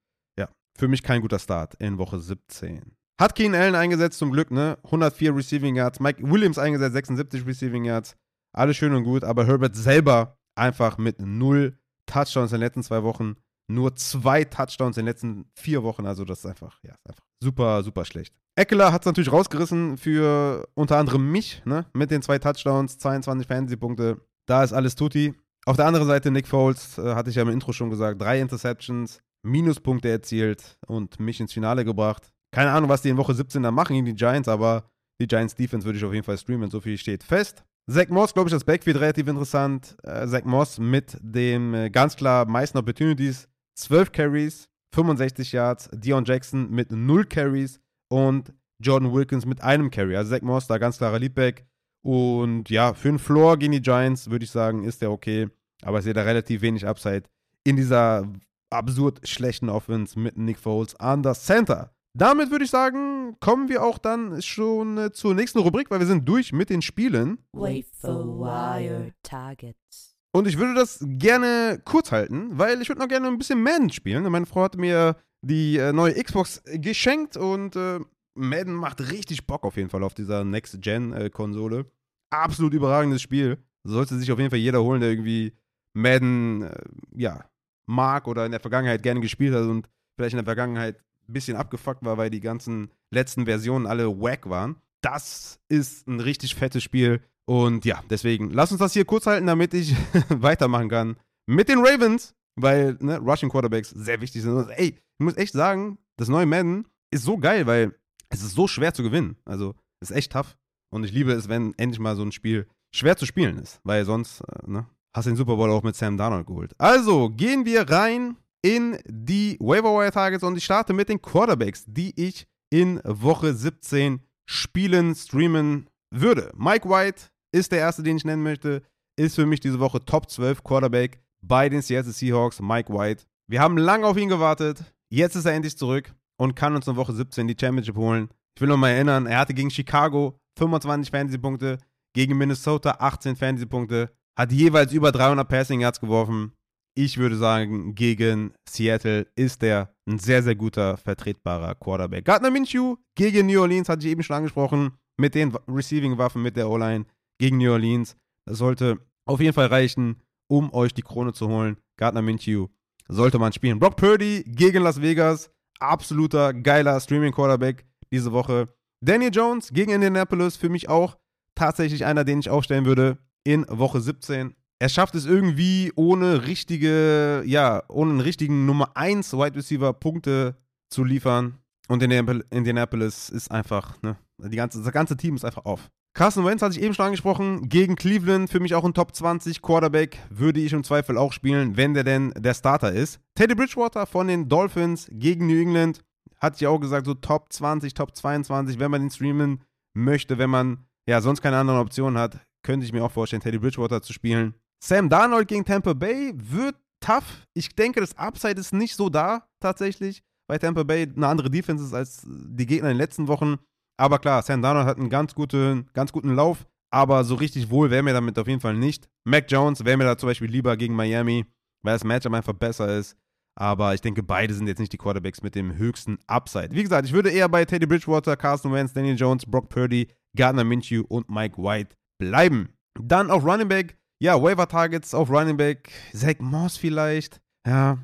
für mich kein guter Start in Woche 17. Hat Keen Allen eingesetzt, zum Glück, ne? 104 Receiving Yards. Mike Williams eingesetzt, 76 Receiving Yards. Alles schön und gut, aber Herbert selber einfach mit null Touchdowns in den letzten zwei Wochen. Nur zwei Touchdowns in den letzten vier Wochen. Also, das ist einfach, ja, einfach super, super schlecht. Eckler hat es natürlich rausgerissen für unter anderem mich, ne? Mit den zwei Touchdowns, 22 Fantasy-Punkte. Da ist alles tutti. Auf der anderen Seite Nick Foles, äh, hatte ich ja im Intro schon gesagt, drei Interceptions, Minuspunkte erzielt und mich ins Finale gebracht. Keine Ahnung, was die in Woche 17 da machen gegen die Giants, aber die Giants Defense würde ich auf jeden Fall streamen, so viel steht fest. Zach Moss, glaube ich, das Backfield relativ interessant. Äh, Zach Moss mit dem äh, ganz klar meisten Opportunities. 12 Carries, 65 Yards. Dion Jackson mit 0 Carries und Jordan Wilkins mit einem Carry. Also Zach Moss da ganz klarer Leadback. Und ja, für einen Floor gegen die Giants würde ich sagen, ist der okay. Aber ich sehe da relativ wenig Upside in dieser absurd schlechten Offense mit Nick Foles an das Center. Damit würde ich sagen, kommen wir auch dann schon äh, zur nächsten Rubrik, weil wir sind durch mit den Spielen. Wait for wire targets. Und ich würde das gerne kurz halten, weil ich würde noch gerne ein bisschen Madden spielen. Meine Frau hat mir die äh, neue Xbox geschenkt und äh, Madden macht richtig Bock auf jeden Fall auf dieser Next-Gen-Konsole. Absolut überragendes Spiel. Sollte sich auf jeden Fall jeder holen, der irgendwie Madden, äh, ja, mag oder in der Vergangenheit gerne gespielt hat und vielleicht in der Vergangenheit ein bisschen abgefuckt war, weil die ganzen letzten Versionen alle wack waren. Das ist ein richtig fettes Spiel. Und ja, deswegen, lass uns das hier kurz halten, damit ich weitermachen kann mit den Ravens, weil ne, Rushing Quarterbacks sehr wichtig sind. Und, ey, ich muss echt sagen, das neue Madden ist so geil, weil es ist so schwer zu gewinnen. Also, es ist echt tough. Und ich liebe es, wenn endlich mal so ein Spiel schwer zu spielen ist, weil sonst, äh, ne, hast den Super Bowl auch mit Sam Darnold geholt. Also, gehen wir rein in die Waiver Targets und ich starte mit den Quarterbacks, die ich in Woche 17 spielen, streamen würde. Mike White ist der erste, den ich nennen möchte. Ist für mich diese Woche Top 12 Quarterback bei den Seattle Seahawks, Mike White. Wir haben lange auf ihn gewartet. Jetzt ist er endlich zurück und kann uns in Woche 17 die Championship holen. Ich will nochmal erinnern, er hatte gegen Chicago 25 Fantasy-Punkte, gegen Minnesota 18 Fantasy-Punkte, hat jeweils über 300 Passing Yards geworfen. Ich würde sagen, gegen Seattle ist er ein sehr, sehr guter, vertretbarer Quarterback. Gardner Minshew gegen New Orleans, hatte ich eben schon angesprochen, mit den Receiving-Waffen, mit der O-Line gegen New Orleans. Das sollte auf jeden Fall reichen, um euch die Krone zu holen. Gardner Minshew sollte man spielen. Brock Purdy gegen Las Vegas, absoluter geiler Streaming-Quarterback diese Woche. Daniel Jones gegen Indianapolis, für mich auch tatsächlich einer, den ich aufstellen würde in Woche 17. Er schafft es irgendwie ohne richtige, ja, ohne einen richtigen Nummer 1 Wide Receiver Punkte zu liefern. Und Indianapolis ist einfach, ne, die ganze, das ganze Team ist einfach auf. Carson Wentz hatte ich eben schon angesprochen, gegen Cleveland, für mich auch ein Top 20 Quarterback, würde ich im Zweifel auch spielen, wenn der denn der Starter ist. Teddy Bridgewater von den Dolphins gegen New England, hatte ich auch gesagt, so Top 20, Top 22, wenn man den streamen möchte, wenn man ja sonst keine anderen Optionen hat, könnte ich mir auch vorstellen, Teddy Bridgewater zu spielen. Sam Darnold gegen Tampa Bay wird tough. Ich denke, das Upside ist nicht so da tatsächlich, weil Tampa Bay eine andere Defense ist als die Gegner in den letzten Wochen. Aber klar, Sam Darnold hat einen ganz guten, ganz guten Lauf, aber so richtig wohl wäre mir damit auf jeden Fall nicht. Mac Jones wäre mir da zum Beispiel lieber gegen Miami, weil das Matchup einfach besser ist. Aber ich denke, beide sind jetzt nicht die Quarterbacks mit dem höchsten Upside. Wie gesagt, ich würde eher bei Teddy Bridgewater, Carson Wentz, Daniel Jones, Brock Purdy, Gardner Minshew und Mike White bleiben. Dann auf Running Back, ja, Waiver Targets auf Running Back, Zach Moss vielleicht. Ja,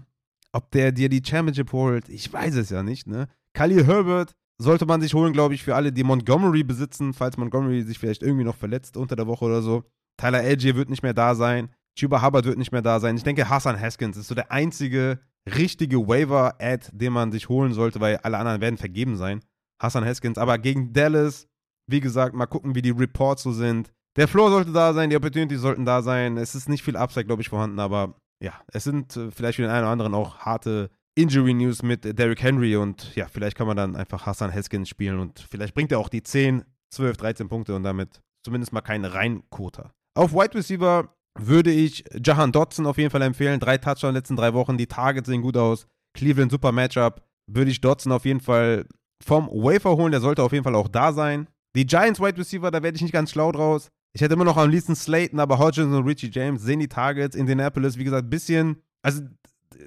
ob der dir die Championship holt, ich weiß es ja nicht, ne? Khalil Herbert sollte man sich holen, glaube ich, für alle, die Montgomery besitzen, falls Montgomery sich vielleicht irgendwie noch verletzt unter der Woche oder so. Tyler Algier wird nicht mehr da sein. Chuba Hubbard wird nicht mehr da sein. Ich denke, Hassan Haskins ist so der einzige richtige Waiver-Ad, den man sich holen sollte, weil alle anderen werden vergeben sein. Hassan Haskins. Aber gegen Dallas, wie gesagt, mal gucken, wie die Reports so sind. Der Floor sollte da sein, die Opportunities sollten da sein. Es ist nicht viel Upside, glaube ich, vorhanden, aber ja, es sind äh, vielleicht für den einen oder anderen auch harte Injury News mit Derrick Henry und ja, vielleicht kann man dann einfach Hassan Haskins spielen und vielleicht bringt er auch die 10, 12, 13 Punkte und damit zumindest mal keinen Reinquoter. Auf Wide Receiver würde ich Jahan Dotson auf jeden Fall empfehlen. Drei Touchdowns in den letzten drei Wochen, die Targets sehen gut aus. Cleveland super Matchup. Würde ich Dotson auf jeden Fall vom Wafer holen, der sollte auf jeden Fall auch da sein. Die Giants Wide Receiver, da werde ich nicht ganz schlau draus. Ich hätte immer noch am liebsten Slayton, aber Hodgins und Richie James sehen die Targets. Indianapolis, wie gesagt, ein bisschen. Also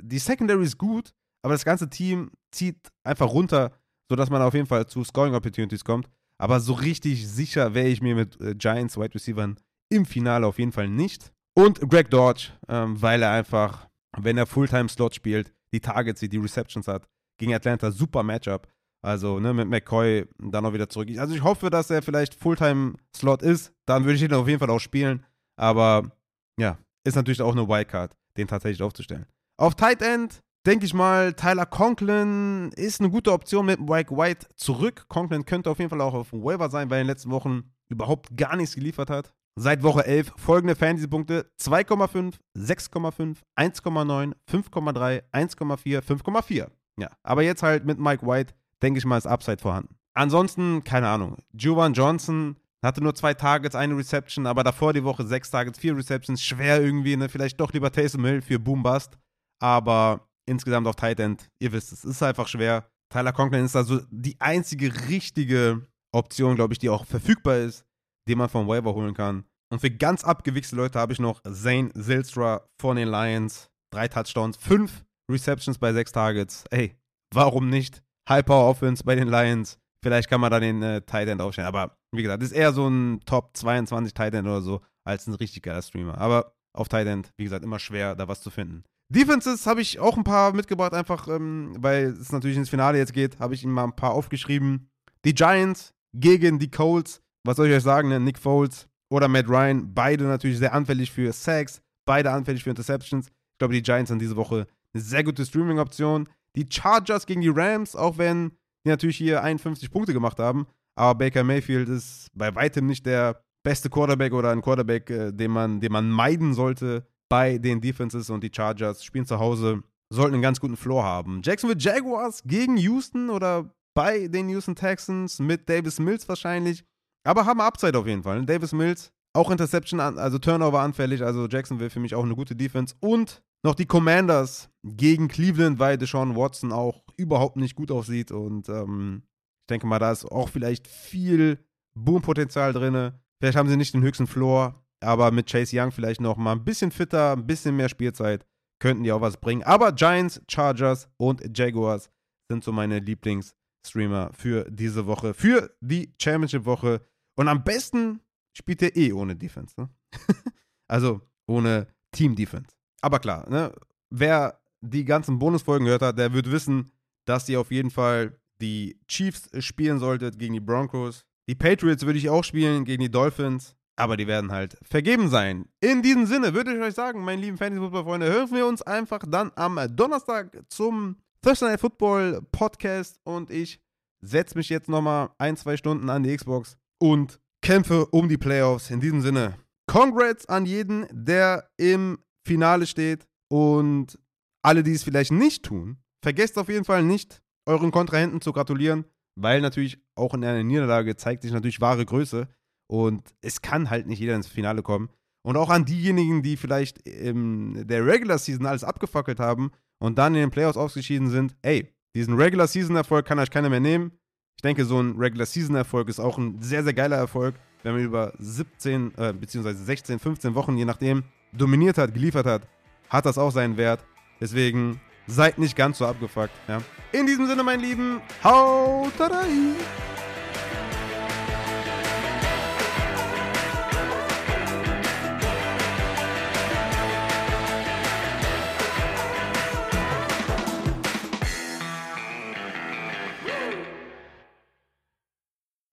die Secondary ist gut, aber das ganze Team zieht einfach runter, sodass man auf jeden Fall zu Scoring Opportunities kommt. Aber so richtig sicher wäre ich mir mit äh, Giants Wide Receivers im Finale auf jeden Fall nicht. Und Greg Dodge, ähm, weil er einfach, wenn er Fulltime-Slot spielt, die Targets sieht, die Receptions hat, gegen Atlanta, super Matchup. Also ne, mit McCoy dann auch wieder zurück. Also ich hoffe, dass er vielleicht Fulltime-Slot ist. Dann würde ich ihn auf jeden Fall auch spielen. Aber ja, ist natürlich auch eine Wildcard, den tatsächlich aufzustellen. Auf Tight End denke ich mal, Tyler Conklin ist eine gute Option mit Mike White zurück. Conklin könnte auf jeden Fall auch auf dem Waiver sein, weil er in den letzten Wochen überhaupt gar nichts geliefert hat. Seit Woche 11 folgende Fantasy-Punkte: 2,5, 6,5, 1,9, 5,3, 1,4, 5,4. Ja, aber jetzt halt mit Mike White, denke ich mal, ist Upside vorhanden. Ansonsten, keine Ahnung. Juwan Johnson hatte nur zwei Targets, eine Reception, aber davor die Woche sechs Targets, vier Receptions. Schwer irgendwie, ne? Vielleicht doch lieber Taysom Hill für Boom Bust. Aber insgesamt auf Tight End, ihr wisst es, ist einfach schwer. Tyler Conklin ist also die einzige richtige Option, glaube ich, die auch verfügbar ist, den man vom Waiver holen kann. Und für ganz abgewichste Leute habe ich noch Zane Zilstra von den Lions. Drei Touchdowns, fünf Receptions bei sechs Targets. Ey, warum nicht? High Power Offense bei den Lions. Vielleicht kann man da den äh, Tight End aufstellen. Aber wie gesagt, ist eher so ein Top 22 Tight End oder so, als ein richtig geiler Streamer. Aber auf Tight End, wie gesagt, immer schwer, da was zu finden. Defenses habe ich auch ein paar mitgebracht, einfach ähm, weil es natürlich ins Finale jetzt geht, habe ich ihm mal ein paar aufgeschrieben. Die Giants gegen die Colts. Was soll ich euch sagen, ne? Nick Foles oder Matt Ryan, beide natürlich sehr anfällig für Sacks, beide anfällig für Interceptions. Ich glaube, die Giants sind diese Woche eine sehr gute Streaming-Option. Die Chargers gegen die Rams, auch wenn die natürlich hier 51 Punkte gemacht haben. Aber Baker Mayfield ist bei weitem nicht der beste Quarterback oder ein Quarterback, äh, den, man, den man meiden sollte bei den Defenses und die Chargers spielen zu Hause, sollten einen ganz guten Floor haben. Jacksonville Jaguars gegen Houston oder bei den Houston Texans mit Davis Mills wahrscheinlich, aber haben Upside auf jeden Fall. Davis Mills auch Interception, also Turnover anfällig, also Jacksonville für mich auch eine gute Defense und noch die Commanders gegen Cleveland, weil Deshaun Watson auch überhaupt nicht gut aussieht. Und ähm, ich denke mal, da ist auch vielleicht viel Boompotenzial drin. Vielleicht haben sie nicht den höchsten Floor, aber mit Chase Young vielleicht noch mal ein bisschen fitter, ein bisschen mehr Spielzeit, könnten die auch was bringen. Aber Giants, Chargers und Jaguars sind so meine Lieblingsstreamer für diese Woche, für die Championship-Woche. Und am besten spielt er eh ohne Defense. Ne? also ohne Team-Defense. Aber klar, ne? wer die ganzen Bonusfolgen gehört hat, der wird wissen, dass ihr auf jeden Fall die Chiefs spielen solltet gegen die Broncos. Die Patriots würde ich auch spielen gegen die Dolphins, aber die werden halt vergeben sein. In diesem Sinne würde ich euch sagen, meine lieben Fantasy-Football-Freunde, hören wir uns einfach dann am Donnerstag zum Thursday Night Football Podcast und ich setze mich jetzt nochmal ein, zwei Stunden an die Xbox und kämpfe um die Playoffs. In diesem Sinne, Congrats an jeden, der im Finale steht und alle, die es vielleicht nicht tun, vergesst auf jeden Fall nicht, euren Kontrahenten zu gratulieren, weil natürlich auch in einer Niederlage zeigt sich natürlich wahre Größe und es kann halt nicht jeder ins Finale kommen. Und auch an diejenigen, die vielleicht in der Regular Season alles abgefackelt haben und dann in den Playoffs ausgeschieden sind, ey, diesen Regular Season Erfolg kann euch keiner mehr nehmen. Ich denke, so ein Regular Season Erfolg ist auch ein sehr, sehr geiler Erfolg, wenn man über 17 äh, bzw. 16, 15 Wochen, je nachdem, dominiert hat, geliefert hat, hat das auch seinen Wert. Deswegen seid nicht ganz so abgefuckt. Ja. In diesem Sinne, mein Lieben, haut rein!